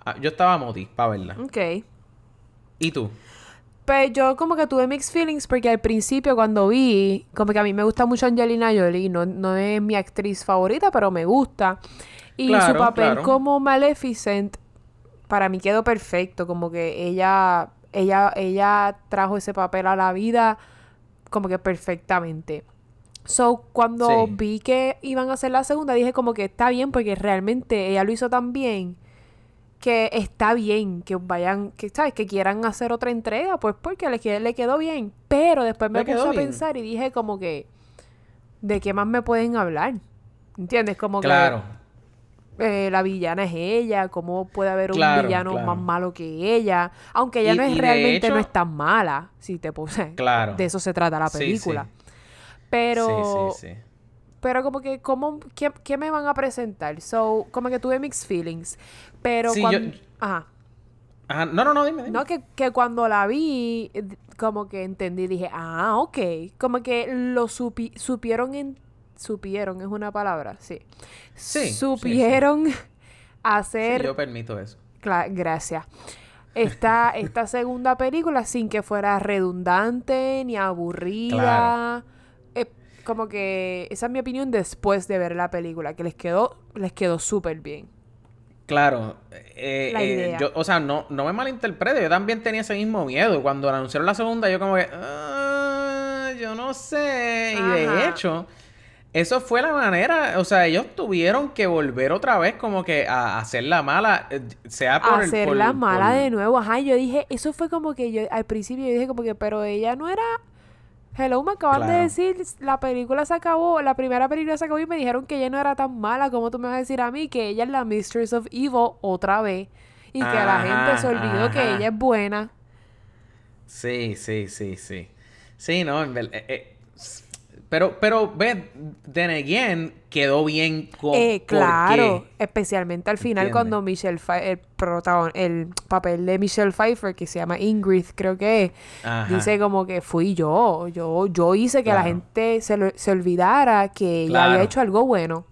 ah, yo estaba moti para verla. Ok. ¿Y tú? Pues yo como que tuve mixed feelings porque al principio cuando vi, como que a mí me gusta mucho Angelina Jolie, no, no es mi actriz favorita, pero me gusta. Y su papel claro. como Maleficent para mí quedó perfecto, como que ella, ella, ella trajo ese papel a la vida como que perfectamente. So, cuando Sí. vi que iban a hacer la segunda, dije como que está bien porque realmente ella lo hizo tan bien que está bien que vayan, que sabes, que quieran hacer otra entrega, pues porque le, qued- le quedó bien. Pero después me puse a bien. pensar y dije como que, ¿de qué más me pueden hablar? ¿Entiendes? Como Claro. que eh, la villana es ella, cómo puede haber un Claro, villano claro. más malo que ella, aunque ella Y- no es realmente no es tan mala, si te puse. Claro. De eso se trata la Sí, película. sí. Pero Sí, sí, sí. pero como que, ¿cómo, qué, qué me van a presentar? So, como que tuve mixed feelings. Pero Sí, cuando... yo- Ajá. Ajá, No, no, no, dime, dime. No, que, que cuando la vi, como que entendí, dije, ah, ok. Como que lo supi- supieron en... Supieron, es una palabra, sí. Sí, Supieron [laughs] Sí, hacer... yo permito eso. Cla- gracias. Esta, [laughs] esta segunda película sin que fuera redundante ni aburrida. Eh, como que esa es mi opinión después de ver la película, que les quedó, les quedó súper bien. Claro. eh, La eh, yo, o sea, no, no me malinterprete. Yo también tenía ese mismo miedo. Cuando anunciaron la segunda, yo como que... "Ah, yo no sé. Y de hecho, eso fue la manera, o sea, ellos tuvieron que volver otra vez como que a hacer la mala, eh, sea por a hacer la mala de nuevo. Ajá, yo dije, eso fue como que yo, al principio yo dije como que, pero ella no era... Hello, me acaban de decir, la película se acabó, la primera película se acabó y me dijeron que ella no era tan mala, como tú me vas a decir a mí? Que ella es la Mistress of Evil otra vez. Y que la gente se olvidó que ella es buena. Sí, sí, sí, sí. Sí, no, en verdad... Eh, eh, pero, pero, ve, then again, quedó bien con. Eh, claro, especialmente al final cuando Michelle el el papel de Michelle Pfeiffer, que se llama Ingrid, creo que es, dice como que fui yo, yo, yo hice que la gente se, se olvidara que ella había hecho algo bueno.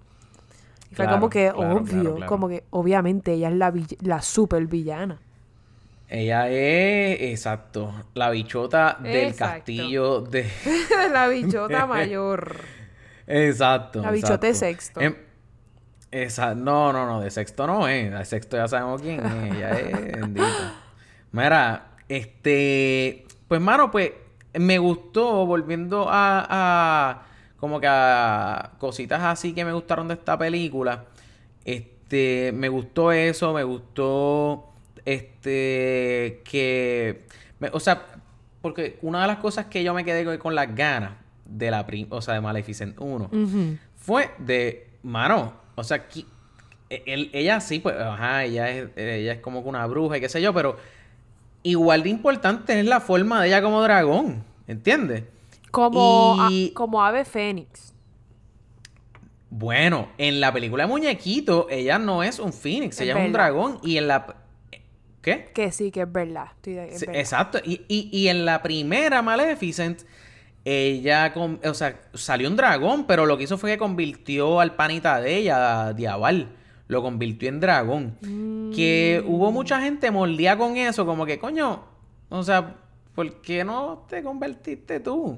Y fue como que obvio, como que obviamente ella es la, la super villana. Ella es, exacto, la bichota del castillo de... [laughs] la [laughs] bichota mayor. Exacto. La bichota de sexto. Em, esa, no, no, no, de sexto no es. De sexto ya sabemos quién es. Ella es [laughs] bendita. Mira, este... Pues, mano, pues, me gustó, volviendo a, a... Como que a cositas así que me gustaron de esta película. Este... Me gustó eso, me gustó este, que, o sea, porque una de las cosas que yo me quedé con las ganas de la, o sea, de Maleficent 1, fue de, mano, o sea, e, ella sí, pues, ajá, ella es, ella es como una bruja y qué sé yo, pero igual de importante es la forma de ella como dragón, ¿entiendes? Como, como ave fénix. Bueno, en la película de Muñequito, ella no es un fénix, ella es un dragón. Y en la, ¿Qué? Que sí, que es verdad. Exacto. Y, en la primera Maleficent, ella, o sea, salió un dragón, pero lo que hizo fue que convirtió al panita de ella, a Diabal. Lo convirtió en dragón. Que hubo mm. mucha gente mordida con eso, como que, coño, o sea, ¿por qué no te convertiste tú?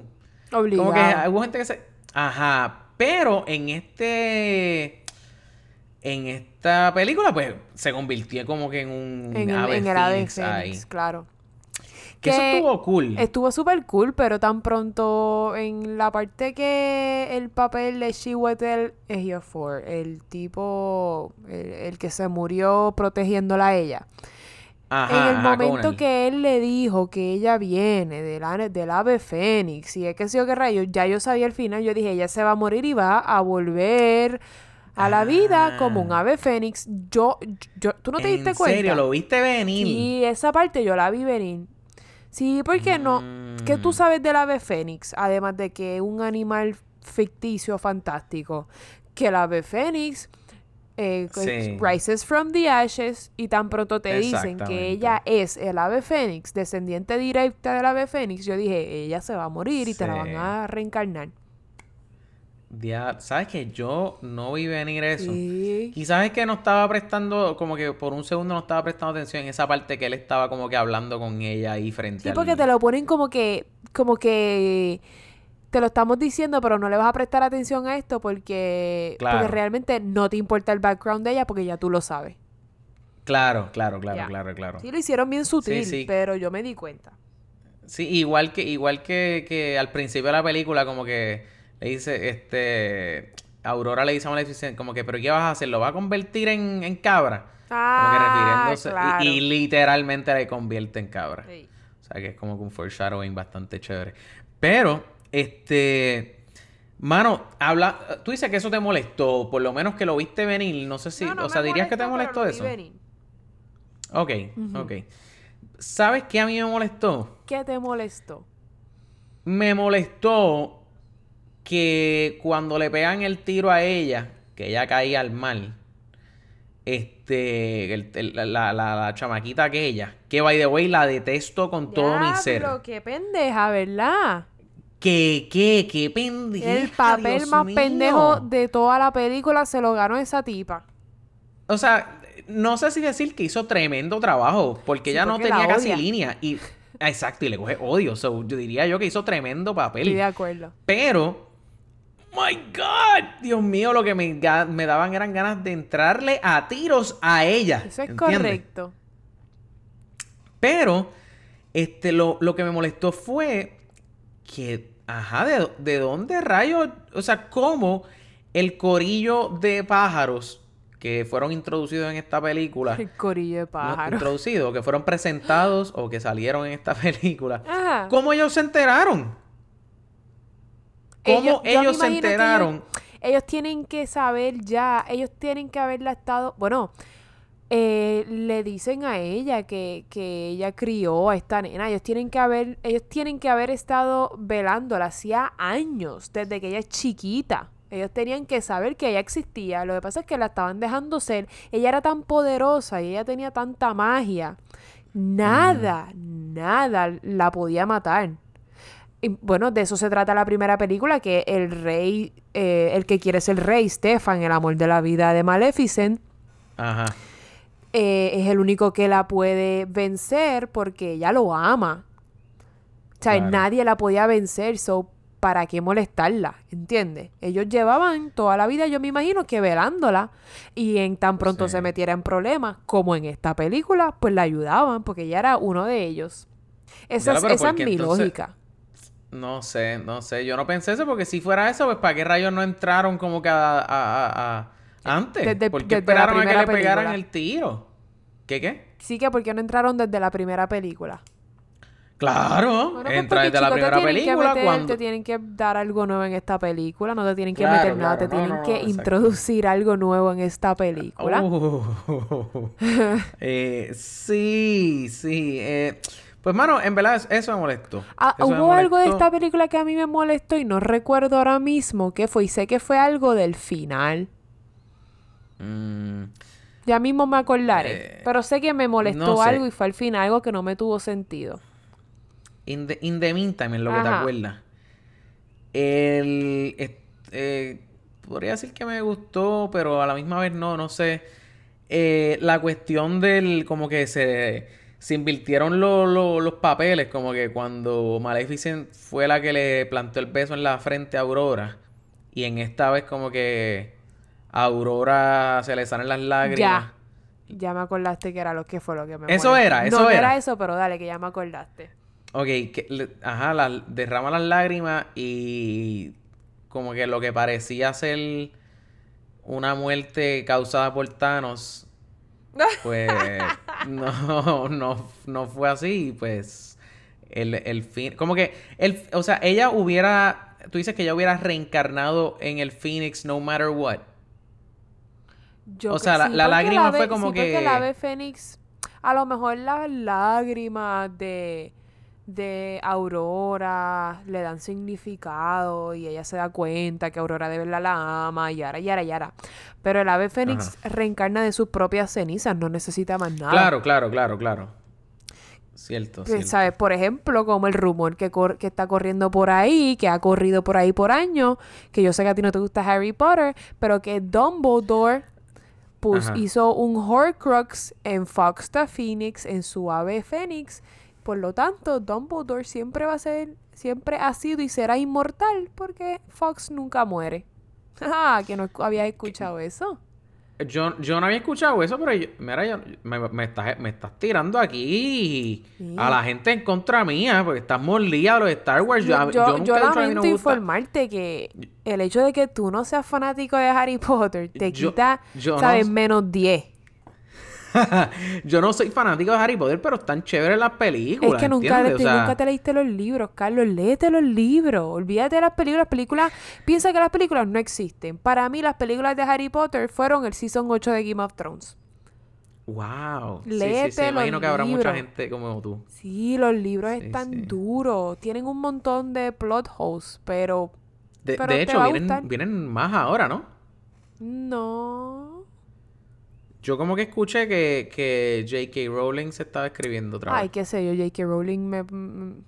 Obligado. Como que hubo gente que se... Ajá, pero en este en esta película, pues, se convirtió como que en un en, ave en el ave claro. Que, eso estuvo cool. Estuvo súper cool, pero tan pronto en la parte que el papel de Chiwetel for el tipo, el, que se murió protegiéndola a ella. Ajá, en el momento que él le dijo que ella viene del, del ave fénix y es que sé yo qué rayos, ya yo sabía al final, yo dije, ella se va a morir y va a volver a la vida como un ah. ave fénix. Yo, yo, ¿tú no te diste cuenta? ¿En serio? ¿Lo viste venir? Sí, esa parte yo la vi venir. Sí, ¿por qué no? ¿Qué tú mm. sabes del ave fénix? Además de que es un animal ficticio fantástico. Que el ave fénix eh, rises from the ashes y tan pronto te dicen que ella es el ave fénix, descendiente directa del ave fénix, yo dije, ella se va a morir y te la van a reencarnar. ¿Sabes que Yo no vi venir eso. Quizás es que no estaba prestando, como que por un segundo no estaba prestando atención en esa parte que él estaba como que hablando con ella ahí frente a Sí, porque te lo ponen como que, como que te lo estamos diciendo, pero no le vas a prestar atención a esto porque, porque realmente no te importa el background de ella porque ya tú lo sabes. Claro, claro, claro, claro, claro. Sí, lo hicieron bien sutil, pero yo me di cuenta. Sí, igual que, igual que, que al principio de la película, como que le dice, este, Aurora le dice a Maleficent como que, pero ¿qué vas a hacer? ¿Lo va a convertir en, cabra? como que ah, refiriéndose, y, literalmente le convierte en cabra. O sea que es como un foreshadowing bastante chévere. Pero, este, mano, habla, tú dices que eso te molestó, por lo menos que lo viste venir, no sé si, o sea, dirías que te molestó eso. Ok, ok. ¿Sabes qué a mí me molestó? ¿Qué te molestó? Me molestó que cuando le pegan el tiro a ella, que ella caía al mal, este, la, la, chamaquita aquella, que by the way la detesto con todo mi ser. Pero qué pendeja, ¿verdad? Que, qué, qué pendeja. El papel más pendejo de toda la película se lo ganó esa tipa. O sea, no sé si decir que hizo tremendo trabajo, porque ella no tenía casi línea. Y, exacto, y le coge odio. yo diría yo que hizo tremendo papel. Sí, de acuerdo. Pero my God, Dios mío, lo que me, me daban eran ganas de entrarle a tiros a ella. Eso es correcto. Pero, este, lo, lo que me molestó fue que ajá, ¿de, de dónde rayos? O sea, ¿cómo el corillo de pájaros que fueron introducidos en esta película. El corillo de no, pájaros. introducidos, que fueron presentados o que salieron en esta [laughs] película. Ajá. ¿Cómo ellos se enteraron? ¿Cómo Ellos- se enteraron? Ellos, ellos tienen que saber ya, ellos tienen que haberla estado, bueno, eh, le dicen a ella que, que ella crió a esta nena, ellos tienen que haber, ellos tienen que haber estado velándola hacía años, desde que ella es chiquita. Ellos tenían que saber que ella existía. Lo que pasa es que la estaban dejando ser. Ella era tan poderosa y ella tenía tanta magia. Nada, nada la podía matar. Y bueno, de eso se trata la primera película, que el rey, eh, el que quiere ser rey, Stefan, el amor de la vida de Maleficent, Ajá. eh, es el único que la puede vencer porque ella lo ama. O sea, Claro. nadie la podía vencer, so ¿para qué molestarla? ¿Entiendes? Ellos llevaban toda la vida, yo me imagino, que velándola y en tan pronto Sí. se metiera en problemas, como en esta película, pues la ayudaban porque ella era uno de ellos. Esa, es, esa es ¿por qué mi entonces- lógica. No sé, no sé. Yo no pensé eso porque si fuera eso, pues ¿para qué rayos no entraron como que a, a- a- a- antes? Desde- ¿Por qué desde esperaron a que le pegaran el tiro? ¿Qué qué? Sí que porque no entraron desde la primera película. Claro, Bueno, pues entra desde la chico, primera película meter- cuando... Te tienen que dar algo nuevo en esta película, no te tienen que Claro, meter nada, te no, tienen no, que exacto. introducir algo nuevo en esta película. Oh. [laughs] Eh, sí, sí. eh, pues, mano, en verdad es- eso me molestó. Ah, Eso me hubo algo de esta película que a mí me molestó y no recuerdo ahora mismo qué fue, y sé que fue algo del final. Mm, Ya mismo me acordaré, Eh, pero sé que me molestó no sé. algo y fue al final algo que no me tuvo sentido. in, the, in the meantime, en lo que te Ajá. acuerdas. El... es- eh, podría decir que me gustó, pero a la misma vez no, no sé. Eh, la cuestión del... Como que se... Se invirtieron lo- lo- los papeles, como que cuando Maleficent fue la que le plantó el beso en la frente a Aurora, y en esta vez como que a Aurora se le salen las lágrimas. Ya. Ya me acordaste que era lo que fue lo que me Eso molestó. era, eso no, no era. era eso, pero dale, que ya me acordaste. Ok, que le- ajá, la- derrama las lágrimas y como que lo que parecía ser una muerte causada por Thanos, [laughs] pues no, [laughs] no, no fue así, pues el, el fin, como que, el, o sea, ella hubiera, tú dices que ella hubiera reencarnado en el Phoenix no matter what. Yo O que- sea, la- sí, la lágrima ave- fue como sí, que- la ave Fénix, a lo mejor las lágrimas de, de Aurora le dan significado y ella se da cuenta que Aurora de verdad la ama y yara, yara, yara. Pero el ave Fénix reencarna de sus propias cenizas, no necesita más nada. Claro, claro, claro, claro. Cierto, Pues, cierto. ¿Sabes? Por ejemplo, como el rumor que, cor- que está corriendo por ahí, que ha corrido por ahí por años, que yo sé que a ti no te gusta Harry Potter, pero que Dumbledore Ajá. hizo un Horcrux en Fox the Phoenix, en su ave Fénix. Por lo tanto, Dumbledore siempre va a ser, siempre ha sido y será inmortal porque Fox nunca muere. [laughs] Ah, que no había escuchado eso. Yo, yo no había escuchado eso, pero yo- mira, yo- me, me estás, me estás tirando aquí Sí. a la gente en contra mía, porque estás molida a los Star Wars. Yo, Yo, nunca no lamento me gusta. informarte que el hecho de que tú no seas fanático de Harry Potter te quita, no- ¿sabes? Menos 10. [laughs] yo no soy fanático de Harry Potter, pero están chéveres las películas. Es que nunca, te, O sea, nunca te leíste los libros, Carlos. Léete los libros. Olvídate de las películas. películas Piensa que las películas no existen. Para mí, las películas de Harry Potter fueron el Season 8 de Game of Thrones. Wow. Sí, sí, Léete sí. Imagino los que habrá mucha libros. gente como tú. Sí, los libros Sí, están sí. duros. Tienen un montón de plot holes, pero De, Pero de te hecho, vienen, vienen más ahora, ¿no? no. Yo como que escuché que, que J.K. Rowling se estaba escribiendo otra vez. Ay, qué sé yo, J.K. Rowling me... mm,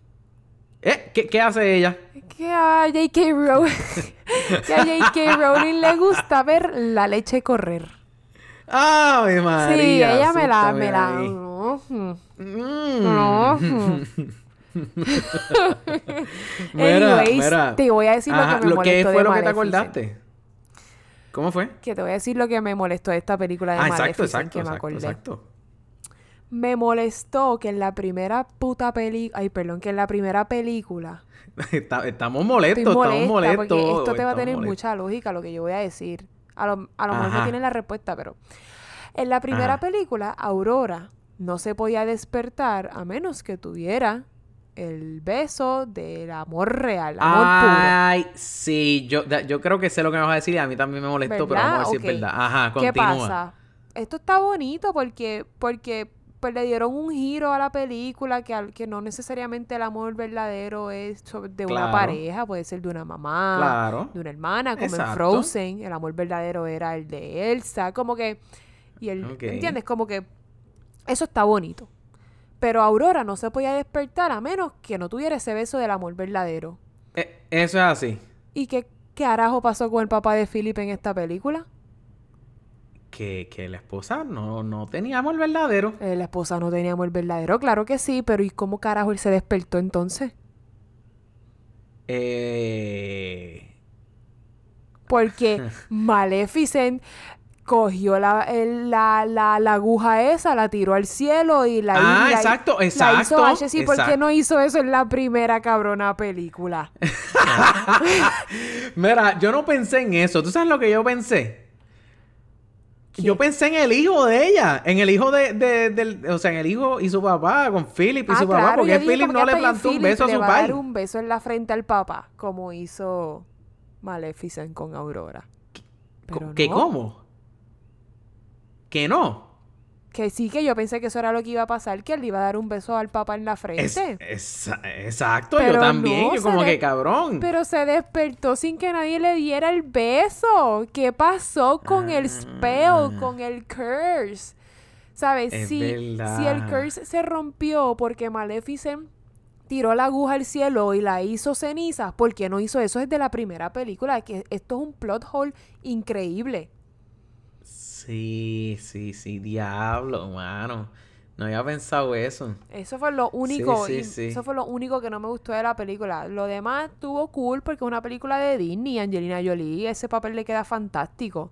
¿Eh? ¿Qué, qué hace ella? Que a J.K. Rowling... [laughs] que a J.K. Rowling le gusta ver la leche correr. ¡Ay, María! sí, ella me la... Me la... Mm. [laughs] Mira, Anyways, mira. te voy a decir lo Ajá, que me ¿Qué molestó fue de lo que te acordaste? ¿Cómo fue? Que te voy a decir lo que me molestó de esta película de Ah, exacto, exacto, que me exacto, acordé. exacto. Me molestó que en la primera puta película, ay, perdón, que en la primera película [laughs] Está- estamos molestos, estamos molestos. porque esto te va a tener mucha lógica lo que yo voy a decir. A lo, a lo mejor no Ajá. tiene la respuesta, pero en la primera Ajá. película, Aurora no se podía despertar a menos que tuviera el beso del amor real, amor Ay, sí, yo, yo creo que sé lo que me vas a decir y a mí también me molestó, pero vamos a Ok. verdad. Ajá, puro. ¿Qué continúa. pasa? Esto está bonito porque, porque pues, le dieron un giro a la película que, al- que no necesariamente el amor verdadero es sobre- de una pareja, puede ser de una mamá, Claro. de una hermana, como en. Frozen, el amor verdadero era el de Elsa, como que, y el. ¿entiendes? Como que eso está bonito. Pero Aurora no se podía despertar a menos que no tuviera ese beso del amor verdadero. Eh, eso es así. ¿Y qué carajo pasó con el papá de Philip en esta película? Que, que la esposa no, no tenía amor verdadero. Eh, la esposa no tenía amor verdadero, claro que sí, pero ¿y cómo carajo él se despertó entonces? Eh, Porque [laughs] Maleficent cogió la, el- la, la, la aguja esa, la tiró al cielo y la, Ah, y la- exacto, exacto, hizo H. Sí, ¿por qué no hizo eso en la primera cabrona película? [laughs] Mira, yo no pensé en eso. ¿Tú sabes lo que yo pensé? Yo pensé en el hijo de ella, en el hijo de, de- o sea, en el hijo y su papá, con Philip y Ah, su papá, claro, porque yo dije Philip no le plantó un beso a su padre. un beso en la frente al papá, como hizo Maleficent con Aurora. Pero ¿Qué no. cómo? ¿Que no? Que sí, que yo pensé que eso era lo que iba a pasar, que él le iba a dar un beso al papá en la frente. Es- exacto, Pero yo también, no, yo como que cabrón. Pero se despertó sin que nadie le diera el beso. ¿Qué pasó con el spell, con el curse? ¿Sabes? Ah. Es Si, verdad. si el curse se rompió porque Maleficent tiró la aguja al cielo y la hizo cenizas, ¿por qué no hizo eso desde la primera película? Que esto es un plot hole increíble. Sí, sí, sí, diablo, mano. No había pensado eso. Eso fue lo único, sí, y- sí. eso fue lo único que no me gustó de la película. Lo demás estuvo cool porque es una película de Disney, Angelina Jolie, ese papel le queda fantástico.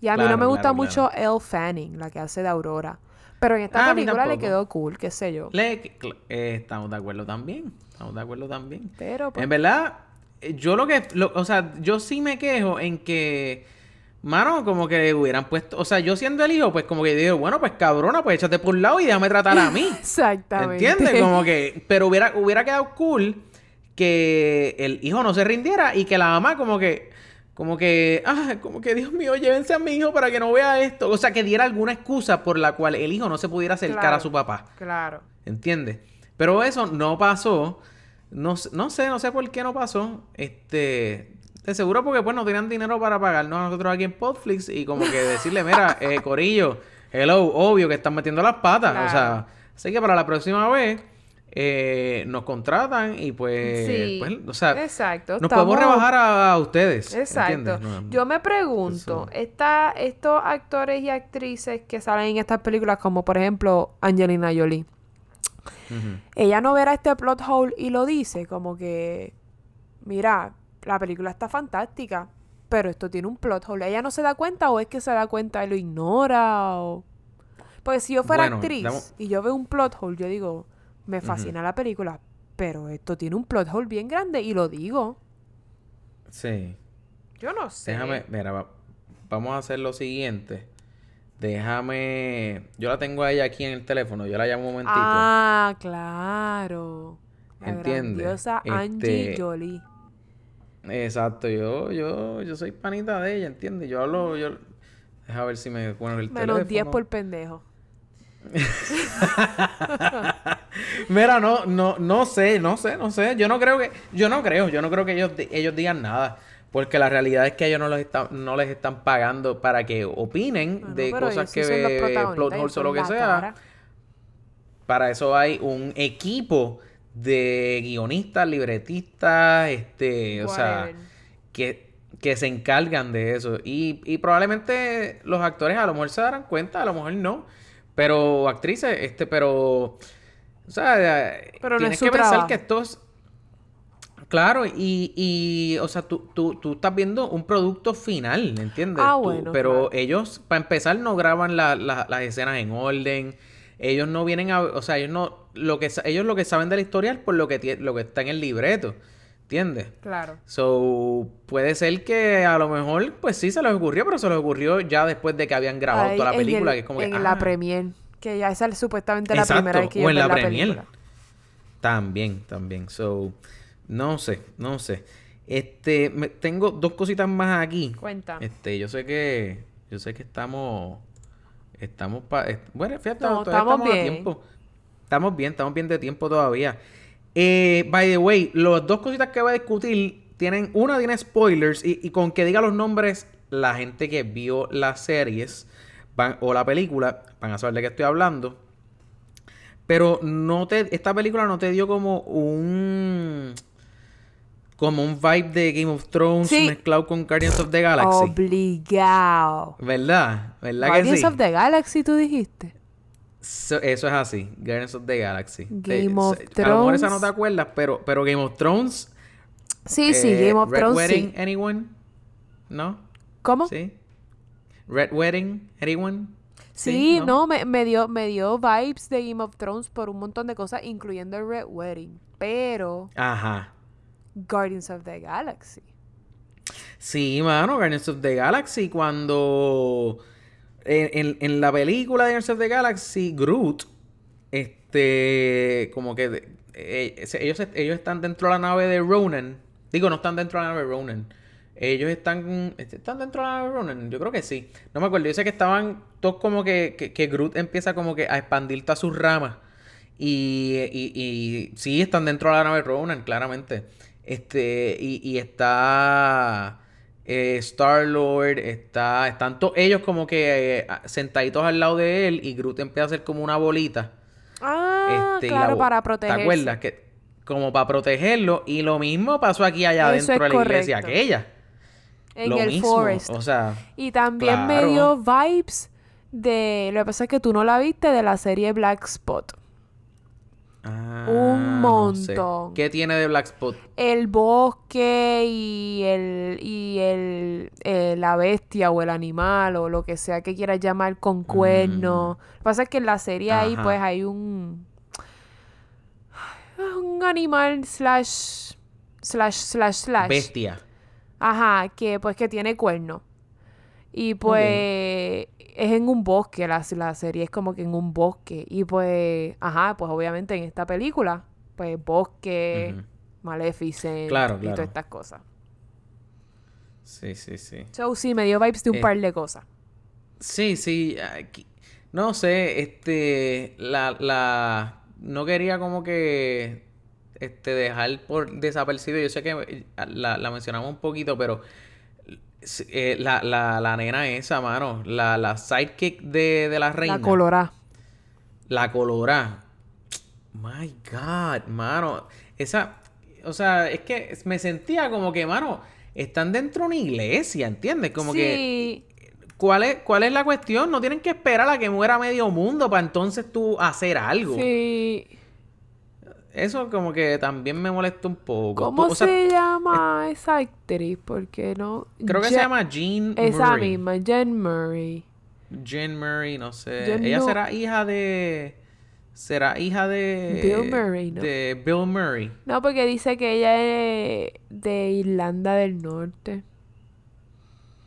Y a mí no Claro, me gusta claro, mucho Elle Fanning, la que hace de Aurora. Pero en esta Ah, película le quedó cool, qué sé yo. Le- eh, estamos de acuerdo también. Estamos de acuerdo también. Pero pues, En verdad, eh, yo lo que, lo- o sea, yo sí me quejo en que, mano, como que hubieran puesto, o sea, yo siendo el hijo, pues como que digo, bueno, pues cabrona, pues échate por un lado y déjame tratar a mí. [laughs] exactamente. ¿Entiendes? Como que, pero hubiera, hubiera quedado cool que el hijo no se rindiera y que la mamá como que, como que, ah, como que Dios mío, llévense a mi hijo para que no vea esto. O sea, que diera alguna excusa por la cual el hijo no se pudiera acercar Claro. a su papá. Claro. ¿Entiendes? Pero eso no pasó. No, no sé, no sé por qué no pasó. Este. De seguro porque pues no tenían dinero para pagarnos a nosotros aquí en Podflix y como que decirle, mira, [laughs] eh, Corillo, hello, obvio que están metiendo las patas. O sea, así que para la próxima vez eh, nos contratan y pues, Sí, pues, o sea, Exacto. nos podemos rebajar a, a ustedes. Exacto. Yo me pregunto, esta, estos actores y actrices que salen en estas películas, como por ejemplo Angelina Jolie, ella no verá este plot hole y lo dice como que, mira, la película está fantástica, pero esto tiene un plot hole. ¿Ella no se da cuenta o es que se da cuenta y lo ignora? O... Porque si yo fuera Bueno, actriz damos- y yo veo un plot hole, yo digo, me fascina la película, pero esto tiene un plot hole bien grande y lo digo. Sí. Yo no sé. Déjame, mira, va- vamos a hacer lo siguiente. Déjame. Yo la tengo a ella aquí en el teléfono. Yo la llamo un momentito. Ah, claro. La ¿Entiendes? grandiosa Angie Este, Jolie. Exacto, yo, yo, yo soy panita de ella, ¿entiendes? Yo hablo, yo. Deja ver si me ponen el teléfono. Menos 10 por pendejo. [laughs] Mira, no, no, no sé, no sé, no sé. Yo no creo que, yo no creo, yo no creo que ellos, ellos digan nada. Porque la realidad es que ellos no, los están, no les están pagando para que opinen Bueno, de cosas sí que los ve plot o lo que sea. cara. Para eso hay un equipo de guionistas, libretistas, este, o sea, que, que se encargan de eso. Y, y probablemente los actores a lo mejor se darán cuenta, a lo mejor no. Pero actrices, este, pero. O sea, Pero no tienes que pensar trabajo. que esto es. Claro, y, y o sea, tú, tú, tú estás viendo un producto final, ¿entiendes? Ah, Tú- bueno, pero claro. ellos, para empezar, no graban la- la- las escenas en orden. Ellos no vienen a, o sea, ellos no, lo que, ellos lo que saben de la historia es por lo que, lo que está en el libreto, ¿entiendes? Claro. So, puede ser que a lo mejor, pues sí se les ocurrió, pero se les ocurrió ya después de que habían grabado toda la película, el- que es como en que, la ah, premier, que ya esa es supuestamente la primera vez que o en la la premier. película. También, también. So, no sé, no sé. Este, me- tengo dos cositas más aquí. Cuenta. Este, yo sé que, yo sé que estamos, estamos pa- bueno, fíjate, No, todavía estamos estamos a bien. tiempo. Estamos bien, estamos bien de tiempo todavía. Eh, by the way, las dos cositas que voy a discutir tienen, una tiene spoilers y, y con que diga los nombres, la gente que vio las series van- o la película van a saber de qué estoy hablando. Pero no te, esta película no te dio como un, como un vibe de Game of Thrones Sí. mezclado con Guardians of the Galaxy. Obligado. ¿Verdad? ¿Verdad que Guardians sí? of the Galaxy, tú dijiste. So- eso es así, Guardians of the Galaxy. Game Eh, of se- A lo mejor esa no Thrones. te acuerdas, pero, pero Game of Thrones. Sí, sí, eh, Game of Red Thrones, Wedding, sí. anyone? ¿No? ¿Cómo? ¿Sí? Red Wedding, anyone? Sí, no, me, me dio, me dio vibes de Game of Thrones por un montón de cosas, incluyendo el Red Wedding. Pero Ajá. Guardians of the Galaxy. Sí, mano, Guardians of the Galaxy, cuando en, en- la película de Guardians of the Galaxy, Groot, este, como que de- eh, ellos, ellos están dentro de la nave de Ronan. Digo, no están dentro de la nave de Ronan. Ellos están, este, están dentro de la nave de Ronan, yo creo que sí. No me acuerdo, yo sé que estaban todos como que, que, Groot empieza como que a expandir todas sus ramas. Y, y, y sí, están dentro de la nave Ronan, claramente. Este, y, y está Star Lord, está, están todos ellos como que eh, sentaditos al lado de él y Groot empieza a hacer como una bolita. Ah, Este, la claro, para ¿Te protegerse. acuerdas? Que, como para protegerlo. Y lo mismo pasó aquí allá Eso dentro de la iglesia correcto. aquella. En lo el mismo. Forest. O sea, Y también me claro. dio vibes de. Lo que pasa es que tú no la viste de la serie Black Spot. Ah, Un no sé. montón. ¿Qué tiene de Black Spot? El bosque y el. y el. eh, la bestia o el animal o lo que sea que quieras llamar con cuernos. Lo que pasa es que en la serie ahí, Mm. Pues hay un. Un animal slash. slash slash slash. Bestia. Ajá, que pues que tiene cuerno. Y pues es en un bosque, la, la serie es como que en un bosque. Y pues, ajá, pues obviamente en esta película, pues bosque. Maleficent Claro, y claro. todas estas cosas. Sí, sí, sí. So sí, me dio vibes de un Eh, par de cosas. Sí, sí. aquí- no sé, este. La, la. No quería como que. Este, dejar por desapercibido. Yo sé que eh, la, la mencionamos un poquito, pero. Eh, la, la, la nena esa, mano. La, la sidekick de, de la reina. La colorá. La colorá. My God, mano. Esa. O sea, es que me sentía como que, mano, están dentro de una iglesia, ¿entiendes? Como que. ¿Cuál es, ¿Cuál es la cuestión? No tienen que esperar a que muera medio mundo para entonces tú hacer algo. sí. Eso como que también me molesta un poco. ¿Cómo Tú- o sea, se llama esa actriz? Porque no... Creo que se llama Jean Esa Murray. misma, Jen Murray. Jean Murray, no sé. Ella no- será hija de... Será hija de... Bill Murray, ¿no? De Bill Murray. No, porque dice que ella es de Irlanda del Norte.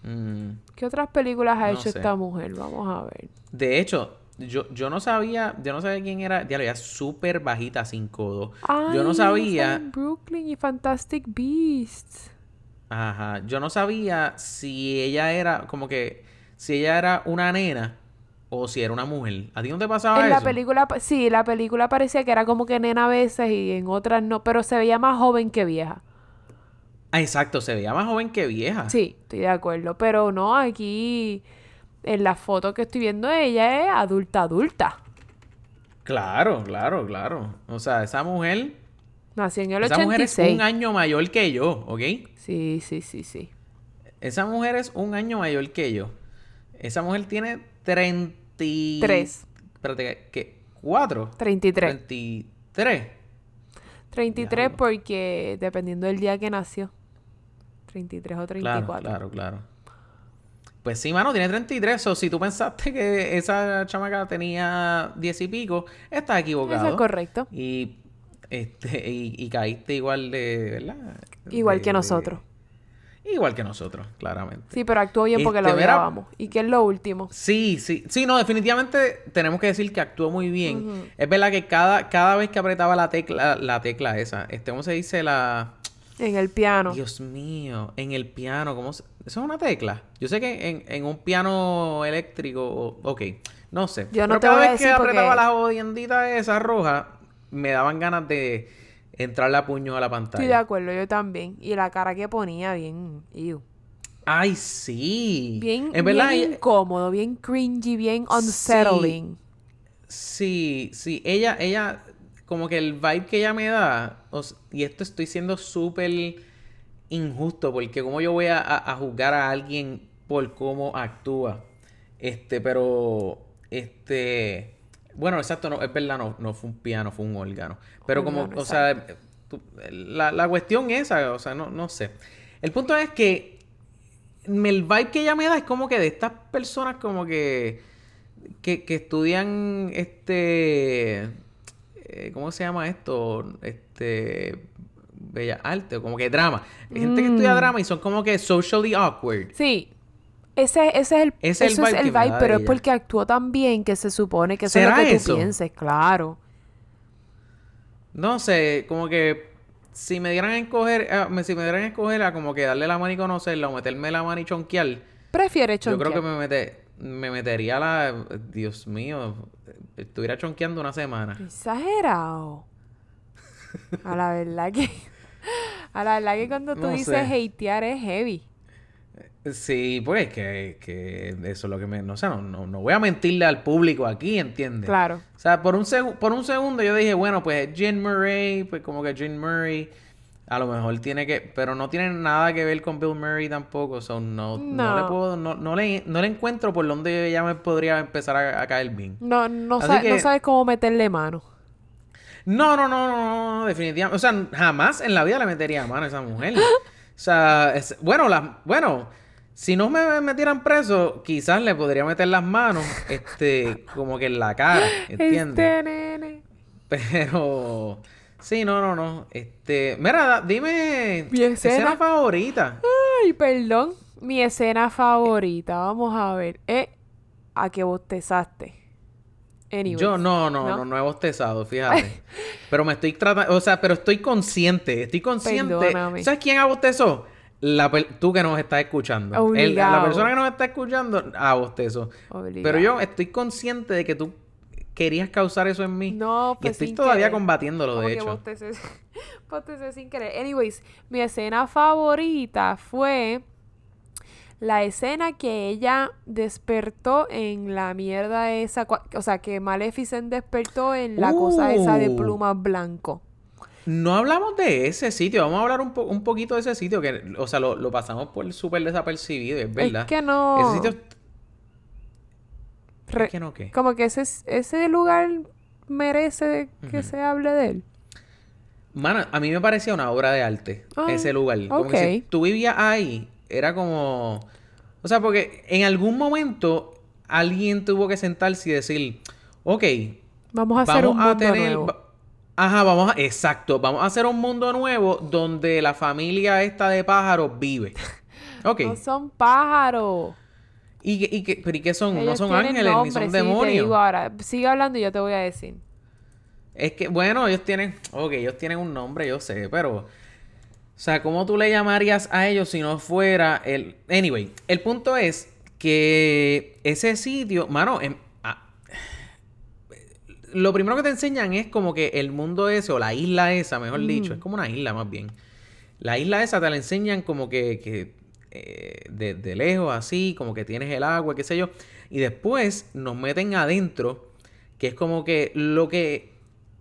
Mm. ¿Qué otras películas ha No hecho sé. esta mujer? Vamos a ver. De hecho, yo, yo no sabía... Yo no sabía quién era... Ya lo es súper bajita, 5'2". Yo no sabía... en Brooklyn y Fantastic Beasts. Ajá, yo no sabía si ella era como que si ella era una nena o si era una mujer. ¿A ti no te pasaba En la eso? película, pa- sí, la película parecía que era como que nena a veces y en otras no, pero se veía más joven que vieja. Ah, exacto, se veía más joven que vieja. Sí, estoy de acuerdo, pero no, aquí en la foto que estoy viendo ella es adulta, adulta. Claro, claro, claro. O sea, esa mujer, Nació en el esa mujer es 86. un año mayor que yo, ¿ok? Sí, sí, sí, sí. Esa mujer es un año mayor que yo. Esa mujer tiene 33. Tres. Espérate, ¿qué? ¿Cuatro? 33. 33. 33 Diablo. porque dependiendo del día que nació. 33 o Claro, 34. claro, claro. Pues sí, mano, tiene 33. O si tú pensaste que esa chamaca tenía 10 y pico, estás equivocado. Eso es correcto. Y, este, y, y caíste igual de, ¿verdad? Igual De- que nosotros. Igual que nosotros, claramente. Sí, pero actuó bien porque Este, lo grabamos. ¿Y qué es lo último? Sí, sí, sí, no, definitivamente tenemos que decir que actuó muy bien. Es verdad que cada, cada vez que apretaba la tecla, la tecla esa, este, ¿cómo se dice la? En el piano. Dios mío, en el piano, ¿cómo se... ¿Eso es una tecla? Yo sé que en, en un piano eléctrico, ok, no sé. Yo no Pero te cada voy a vez que decir porque- apretaba la jodiendita esa roja, me daban ganas de entrarle a puños a la Estoy de pantalla. acuerdo, yo también. Y la cara que ponía, bien. ew. Ay, sí. Bien, En verdad, bien incómodo, bien cringy, bien unsettling. Sí, sí, ella, ella, como que el vibe que ella me da, y esto estoy siendo súper injusto, porque como yo voy a, a- a juzgar a alguien por cómo actúa, este, pero, este, bueno, exacto, no, es verdad, no, no fue un piano, fue un órgano, pero como, o sea, tú- la, la cuestión esa, o sea, no, no sé. El punto es que el vibe que ella me da es como que de estas personas como que que, que estudian este eh, ¿cómo se llama esto? Este bella arte o como que drama. Hay gente que estudia Mm. drama y son como que socially awkward. Sí. Ese, ese es el, Ese es el eso es vibe el pero es porque actuó tan bien que se supone que eso es lo ¿Será que tú eso? pienses, claro. No sé, como que si me dieran a escoger, eh, me- si me dieran a escoger a como que darle la mano y conocerla o meterme la mano y chonquear, Prefiere yo creo que chonquear. me mete, me metería la, Dios mío, estuviera chonqueando una semana. Exagerado. A la verdad que... A la verdad que cuando tú No dices hatear es heavy. Sí, pues que, que eso es lo que me... No sé, no, no, no voy a mentirle al público aquí, ¿entiendes? Claro. O sea, por un, por un segundo yo dije, bueno, pues Jean Murray, pues como que Jean Murray, a lo mejor tiene que... Pero no tiene nada que ver con Bill Murray tampoco, so no, no. le puedo... No, no le, no le encuentro por donde ella me podría empezar a, a caer bien. No, no, no sabes cómo meterle mano. No, no, no, no, no, definitivamente. O sea, jamás en la vida le metería mano a esa mujer. [laughs] O sea, es- bueno, las, bueno, si no me metieran preso, quizás le podría meter las manos, este, como que en la cara, [laughs] ¿entiendes? Este nene. Pero, sí, no, no, no. Este, mira, dime, Mi escena. escena favorita. Ay, perdón. Mi escena favorita, vamos a ver. Eh, a que bostezaste. Anyways. Yo no, no, ¿no? no, no, he bostezado, fíjate. [laughs] Pero me estoy tratando, o sea, pero estoy consciente, estoy consciente. Perdóname. ¿Sabes quién abostezó? La tú que nos estás escuchando. El- la persona que nos está escuchando. Obligado. Pero yo estoy consciente de que tú querías causar eso en mí. No, y pues estoy sin todavía querer. combatiéndolo, Como de que hecho. bostecé, [laughs] bostecé sin querer. Anyways, mi escena favorita fue la escena que ella despertó en la mierda esa. O sea, que Maleficent despertó en la cosa esa de Uh. plumas blanco. No hablamos de ese sitio, vamos a hablar un, po- un poquito de ese sitio, que, o sea, lo, lo pasamos por súper desapercibido, es verdad. Es que no. Ese sitio... re- ¿Es que no qué? Como que ese, ese lugar merece que se hable de él. Mano, a mí me parecía una obra de arte Ah, ese lugar. Como que si tú vivías ahí, era como... O sea, porque en algún momento alguien tuvo que sentarse y decir, ok, Vamos a hacer vamos un a mundo tener... nuevo. Ajá, vamos a... Exacto, vamos a hacer un mundo nuevo donde la familia esta de pájaros vive. [laughs] Ok. No son pájaros. ¿Y, y, qué- pero ¿y qué son? no son ángeles, nombre, ni son sí, te demonios. digo ahora. Sigue hablando y yo te voy a decir. Es que, bueno, ellos tienen, ok, ellos tienen un nombre, yo sé, pero, o sea, ¿cómo tú le llamarías a ellos si no fuera el... Anyway, el punto es que ese sitio, mano, em- ah, lo primero que te enseñan es como que el mundo ese, o la isla esa, mejor dicho, es como una isla más bien. La isla esa te la enseñan como que, que eh, de, de lejos, así, como que tienes el agua, qué sé yo. Y después nos meten adentro, que es como que lo que,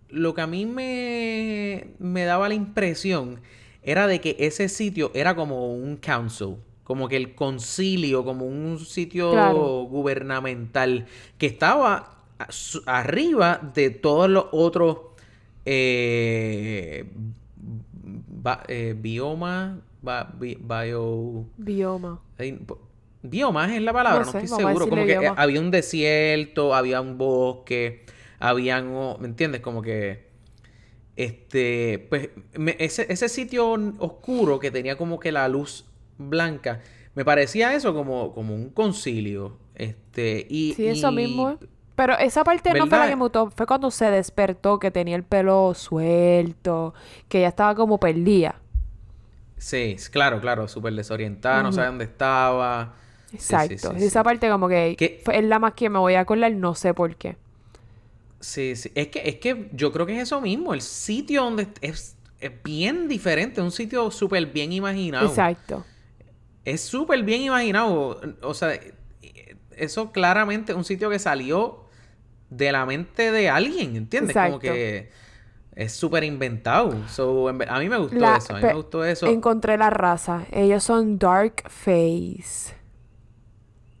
lo que a mí me, me daba la impresión era de que ese sitio era como un council, como que el concilio, como un sitio Claro. gubernamental, que estaba arriba de todos los otros eh, eh, biomas, bi- bio... Bioma. Biomas es la palabra, no, estoy seguro. Como que bioma. había un desierto, había un bosque, habían, o- ¿me entiendes? Como que, este, pues, me- ese, ese sitio oscuro que tenía como que la luz blanca, me parecía eso como, como un concilio, este, y... Sí, eso y- mismo. ¿eh? Pero esa parte no fue la que me gustó. Fue cuando se despertó, que tenía el pelo suelto, que ya estaba como perdida. Sí, claro, claro, súper desorientada, no sabe dónde estaba. Sí, sí, Exacto. sí, Esa parte como que es la más que me voy a acordar, no sé por qué. Sí, sí. Es que, es que yo creo que es eso mismo. El sitio donde es, es bien diferente. Es un sitio súper bien imaginado. Exacto. Es súper bien imaginado. O sea, eso claramente es un sitio que salió de la mente de alguien, ¿entiendes? Como que es súper inventado. So, a mí me gustó La- eso. A mí me gustó eso. Encontré la raza. Ellos son Dark Face.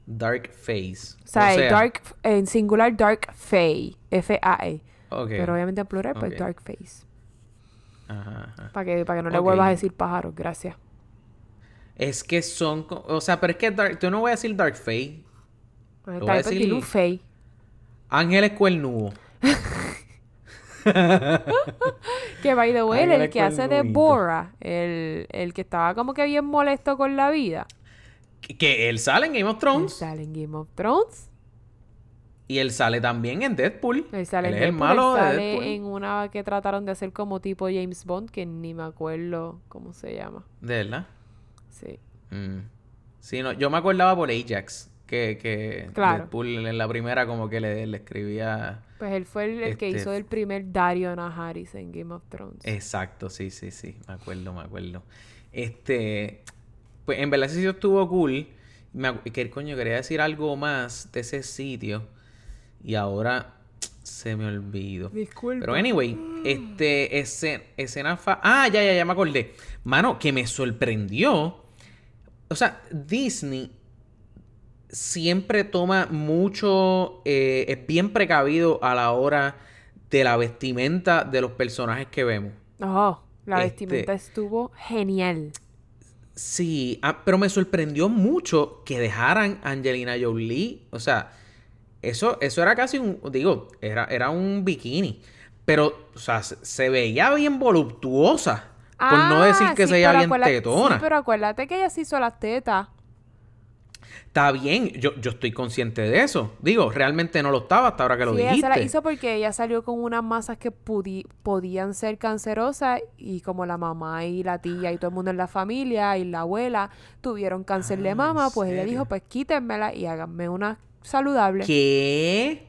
Dark Face. O sea, O sea, dark, en singular Dark Fae. F-A-E. ok. Pero obviamente en plural, pues. Dark Face. Ajá, ajá. Para que, para que no le vuelvas a decir pájaros, gracias. Es que son... O sea, pero es que Dark... Yo no voy a decir Dark Face. Pues Lo voy a decir- Fae. Ángeles Cuernudo. [laughs] [laughs] Que by the way, Ay, el el que hace de. Bora, el, el que estaba como que bien molesto con la vida. Que, él sale en Game of Él Thrones. sale en Game of Thrones. Y él sale también en Deadpool. Él sale Él en el Deadpool, malo él de sale Deadpool. en una que trataron de hacer como tipo James Bond, que ni me acuerdo cómo se llama. De verdad. Sí. Mm. Sí, no, yo me acordaba por Ajax. Que, que Claro. Deadpool en la primera como que le, le escribía... Pues él fue el, el que Este- hizo el primer Dario Naharis en Game of Thrones. Exacto, sí, sí, sí. Me acuerdo, me acuerdo. Este... Pues en verdad ese sitio estuvo cool. Me, que coño, quería decir algo más de ese sitio. Y ahora se me olvidó. Disculpa. Pero anyway, este escena, escena fa- Ah, ya, ya, ya me acordé. Mano, que me sorprendió. O sea, Disney siempre toma mucho. eh, es bien precavido a la hora de la vestimenta de los personajes que vemos. Oh, la Este- vestimenta estuvo genial. Sí, ah, pero me sorprendió mucho que dejaran Angelina Jolie. O sea, eso, eso era casi un. Digo, era, era un bikini. Pero, o sea, se, se veía bien voluptuosa. por no decir Ah, que sí, se veía bien tetona. Sí, pero acuérdate que ella se hizo las tetas. Está bien, yo, yo estoy consciente de eso. Digo, realmente no lo estaba hasta ahora que lo Sí, ella dijiste. se la hizo porque ella salió con unas masas que pudi- podían ser cancerosas y como la mamá y la tía y todo el mundo en la familia y la abuela tuvieron cáncer Ah, de ¿en mama, pues ella dijo, pues quítenmela y háganme una saludable. ¿Qué?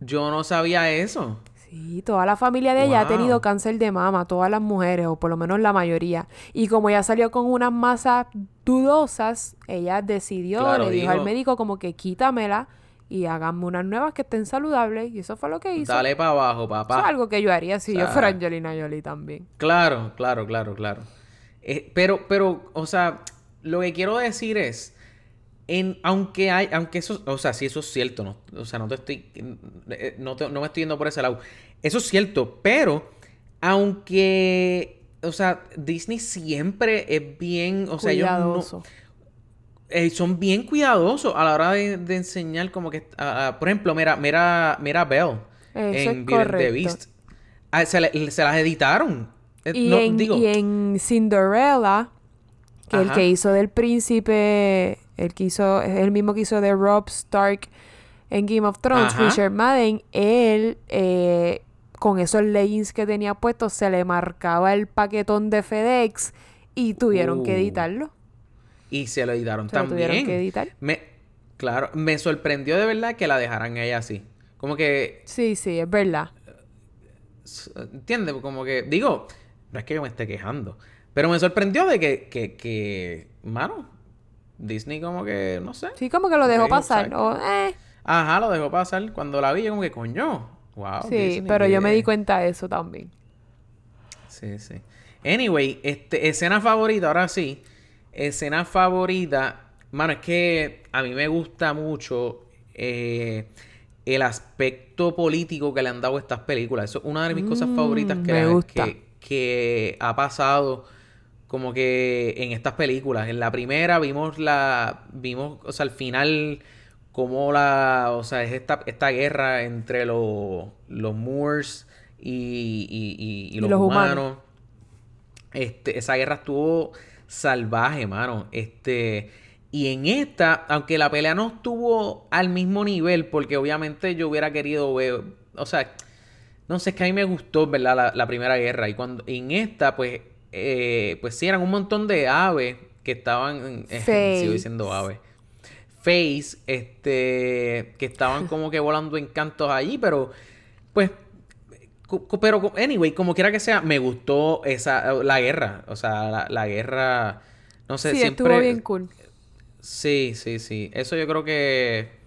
Yo no sabía eso. Sí, toda la familia de ella ha tenido cáncer de mama, todas las mujeres, o por lo menos la mayoría. Y como ella salió con unas masas dudosas, ella decidió, Claro, le dijo al médico como que quítamela y háganme unas nuevas que estén saludables. Y eso fue lo que hizo. Dale para abajo, Eso es papá. algo que yo haría si O yo fuera Angelina Jolie también. Claro, claro, claro, claro. Eh, pero, pero, o sea, lo que quiero decir es, en, aunque hay, aunque eso, o sea, sí, eso es cierto, no, o sea, no te estoy, eh, no, te- no me estoy yendo por ese lado. Eso es cierto, pero, aunque, o sea, Disney siempre es bien, o sea, ellos no, eh, son bien cuidadosos a la hora de, de enseñar como que, por ejemplo, mira, mira, mira Belle Eso en the. Beast. Ah, se, le- se las editaron. Eh, Y, no, en, digo, y en Cinderella, que el que hizo del príncipe, el es mismo que hizo de Rob Stark en Game of Thrones, Ajá. Richard Madden, él eh, con esos leggings que tenía puestos se le marcaba el paquetón de FedEx y tuvieron que Uh, editarlo. y se lo editaron Se lo también. tuvieron que editar. Me, claro, me sorprendió de verdad que la dejaran ella así. Como que, Sí, sí, es verdad. ¿entiendes? Como que, digo, no es que yo me esté quejando, pero me sorprendió de que, que, que, mano, Disney como que, no sé. Sí, como que lo dejó pasar. o, eh. Ajá, lo dejó pasar. Cuando la vi, yo como que, coño, wow. sí, Disney, pero yo me di cuenta de eso también. Sí, sí. Anyway, este, escena favorita, ahora sí. Escena favorita. Mano, es que a mí me gusta mucho eh, el aspecto político que le han dado a estas películas. Eso es una de mis cosas Mm, favoritas que, me gusta. que, que ha pasado como que en estas películas. En la primera vimos la. Vimos, o sea, al final. Como la. O sea, es esta, esta guerra entre los, los Moors y, y, y, los, humanos. Este, esa guerra estuvo salvaje, mano. Este. Y en esta, aunque la pelea no estuvo al mismo nivel, porque obviamente yo hubiera querido ver. O sea, no sé, es que a mí me gustó, ¿verdad? La, primera guerra. Y cuando en esta, pues, eh, pues sí, eran un montón de aves que estaban. Eh, [laughs] sigo diciendo aves. Face, este. Que estaban como que volando en cantos allí, pero. Pues. Pero, anyway, como quiera que sea, me gustó esa. La guerra. O sea, la, guerra. No sé, sí, siempre. Estuvo bien cool. Sí, sí, sí. Eso yo creo que.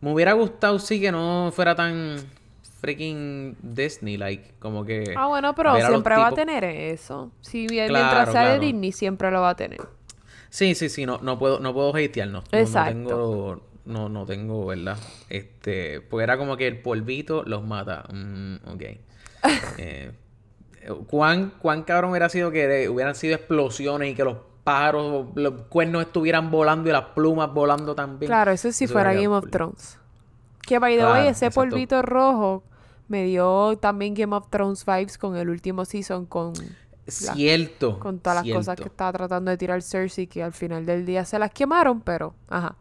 Me hubiera gustado, sí, que no fuera tan freaking Disney, like, como que... Ah, bueno, pero siempre va a tener eso. Si bien mientras sea de Disney, siempre lo va a tener. Sí, sí, sí, no, no puedo, no puedo hatear, no. Exacto. No, tengo, no, no tengo, ¿verdad? Este, pues era como que el polvito los mata. Mm, ok. [laughs] eh, ¿cuán, ¿Cuán cabrón hubiera sido que hubieran sido explosiones y que los pájaros, los cuernos estuvieran volando y las plumas volando también? Claro, eso sí fuera Game of Thrones. Que by the way, ese polvito rojo me dio también Game of Thrones vibes con el último season con cierto con todas las cosas que estaba tratando de tirar Cersei que al final del día se las quemaron pero ajá.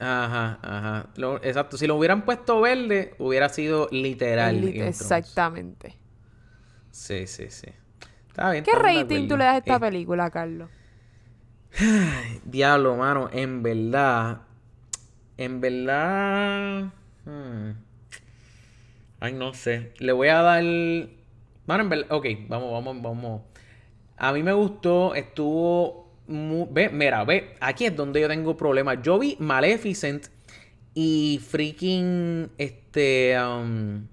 Ajá ajá. Exacto si lo hubieran puesto verde hubiera sido literal exactamente. Sí sí sí. Está bien qué rating tú le das a esta película Carlos diablo mano en verdad en verdad hmm. Ay, no sé. Le voy a dar. Bueno, en verdad. Ok, vamos, vamos, vamos. A mí me gustó, estuvo. Ve, mira, ve, aquí es donde yo tengo problemas. Yo vi Maleficent y freaking. Este. Um,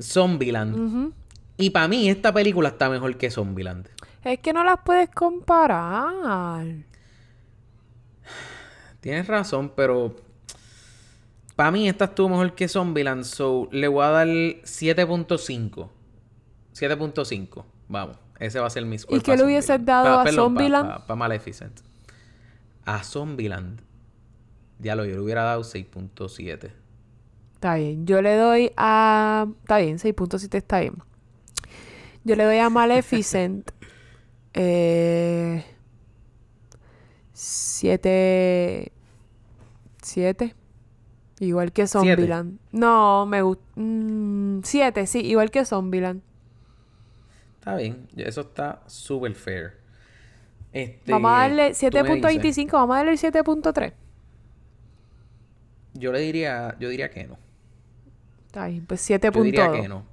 Zombieland. Y para mí, esta película está mejor que Zombieland. Es que no las puedes comparar. Tienes razón, pero para mí esta estuvo mejor que Zombieland, so le voy a dar 7.5. 7.5. Vamos, ese va a ser mi score. ¿Y qué le hubieses dado a Zombieland? Para Maleficent. A Zombieland. Ya lo, yo le hubiera dado 6.7. Está bien. Yo le doy a. Está bien, 6.7 está bien. Yo le doy a Maleficent. [laughs] eh. 7. 7. Igual que Zombieland. No, me gusta. Mm, siete, sí, igual que Zombieland. Está bien, eso está super fair. Este, vamos a darle 7.25, vamos a darle el 7.3. Yo le diría, yo diría que no. Está bien, pues 7.2. Yo diría que no.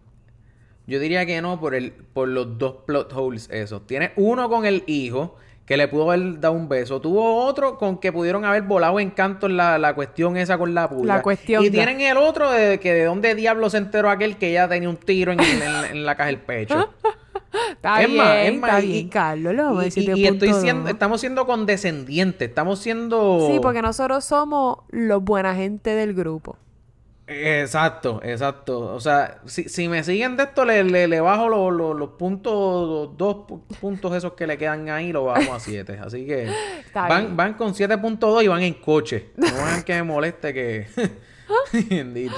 Yo diría que no por el, por los dos plot holes esos. Tiene uno con el hijo que le pudo haber dado un beso. Tuvo otro con que pudieron haber volado en canto la, la cuestión esa con la pulga. La cuestión. Y tienen el otro de que de dónde diablo se enteró aquel que ya tenía un tiro en, en, la caja del pecho. [laughs] está es bien, más, es más, está bien, Carlos. Lo y, y, estoy siendo, estamos siendo condescendientes, estamos siendo... Sí, porque nosotros somos los buena gente del grupo. Exacto, exacto. O sea, si, si me siguen de esto, le, le, bajo los, puntos, dos puntos esos que le quedan ahí, lo bajamos a siete. Así que [laughs] van, van con 7.2 y van en coche. No van que me moleste que... [laughs] Bendito.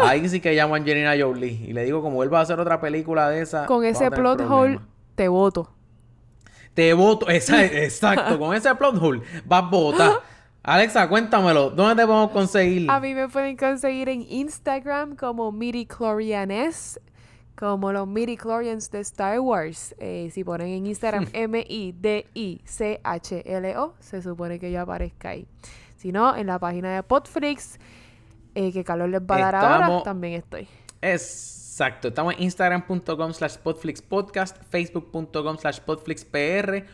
Ahí sí que llamo a Angelina Jolie. Y le digo, como vuelva a hacer otra película de esa... Con ese plot hole, te voto. Te voto, [laughs] exacto. con ese plot hole, vas a votar. Alexa, cuéntamelo. ¿Dónde te podemos conseguir? A mí me pueden conseguir en Instagram como MidiClorianes, como los MidiClorians de Star Wars. Eh, si ponen en Instagram [laughs] M-I-D-I-C-H-L-O, se supone que yo aparezca ahí. Si no, en la página de Podflix, eh, que Carlos les va a dar ahora, también estoy. Exacto. Estamos en instagram.com slash podflixpodcast, facebook.com slash podflixpr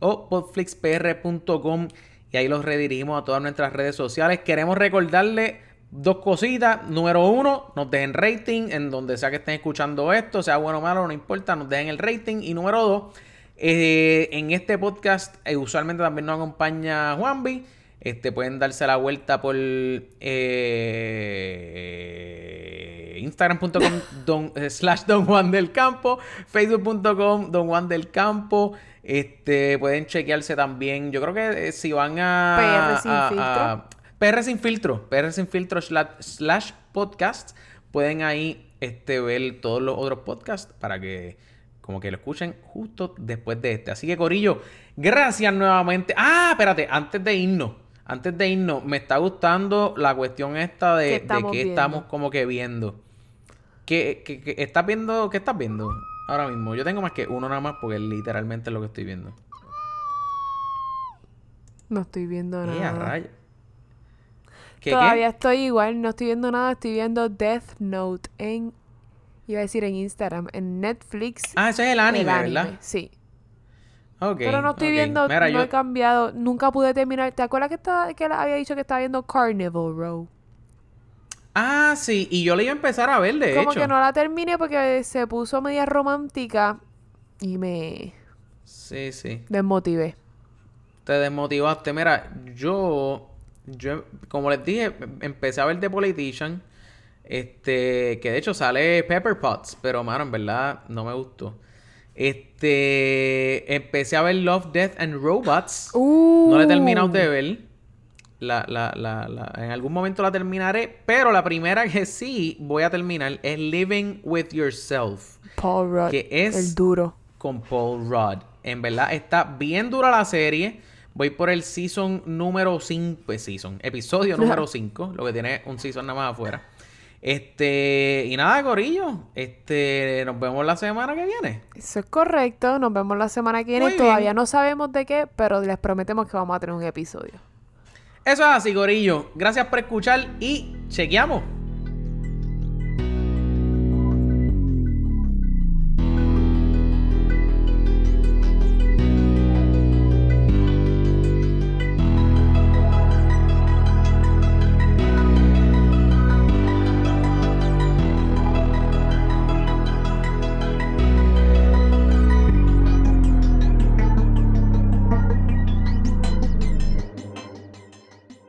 o podflixpr.com y ahí los redirigimos a todas nuestras redes sociales. Queremos recordarle dos cositas. Número uno, nos dejen rating en donde sea que estén escuchando esto, sea bueno o malo, no importa, nos dejen el rating. Y número dos, eh, en este podcast eh, usualmente también nos acompaña Juanvi. Este, pueden darse la vuelta por eh, Instagram.com eh, slash Don Juan del Campo, Facebook.com Don Juan del Campo. Este, pueden chequearse también. Yo creo que eh, si van a. PR sin a- filtro. a- PR sin filtro. PR sin filtro slash, slash podcast. Pueden ahí este, ver todos los otros podcasts para que como que lo escuchen justo después de este. Así que, Corillo, gracias nuevamente. Ah, espérate, antes de irnos. Antes de irnos, me está gustando la cuestión esta ¿Qué de, de estamos estamos como que viendo. ¿Qué, qué- qué- estás viendo? ¿Qué estás viendo ahora mismo? Yo tengo más que uno nada más porque literalmente es lo que estoy viendo. No estoy viendo Eh, nada. ¿Qué, Todavía qué? estoy igual, no estoy viendo nada, estoy viendo Death Note en iba a decir en Instagram, en Netflix. Ah, ese es el anime, ¿verdad? Sí. Ok, Pero no estoy viendo, Mira, no yo- he cambiado, nunca pude terminar. ¿Te acuerdas que estaba, que había dicho que estaba viendo Carnival Row? Ah, sí, y yo le iba a empezar a ver, de Como hecho. que no la terminé porque se puso media romántica y me Sí, sí. desmotivé. Te desmotivaste. Mira, yo, yo, como les dije, em- empecé a ver The Politician. Este, que de hecho sale Pepper Potts, pero mano, en verdad no me gustó. Este, empecé a ver Love, Death and Robots. No la he terminado de Uh. ver. La, la, la, la- en algún momento la terminaré. Pero la primera que sí voy a terminar es Living with Yourself. Paul Rudd, que es- el duro. Con Paul Rudd. En verdad está bien dura la serie. Voy por el season número 5. Pues season. Episodio [laughs] número 5. Lo que tiene un season nada más afuera. Este. Y nada, Corillo. Este. Nos vemos la semana que viene. Eso es correcto. Nos vemos la semana que viene. Muy Todavía bien. no sabemos de qué, pero les prometemos que vamos a tener un episodio. Eso es así, Corillo. Gracias por escuchar y chequeamos.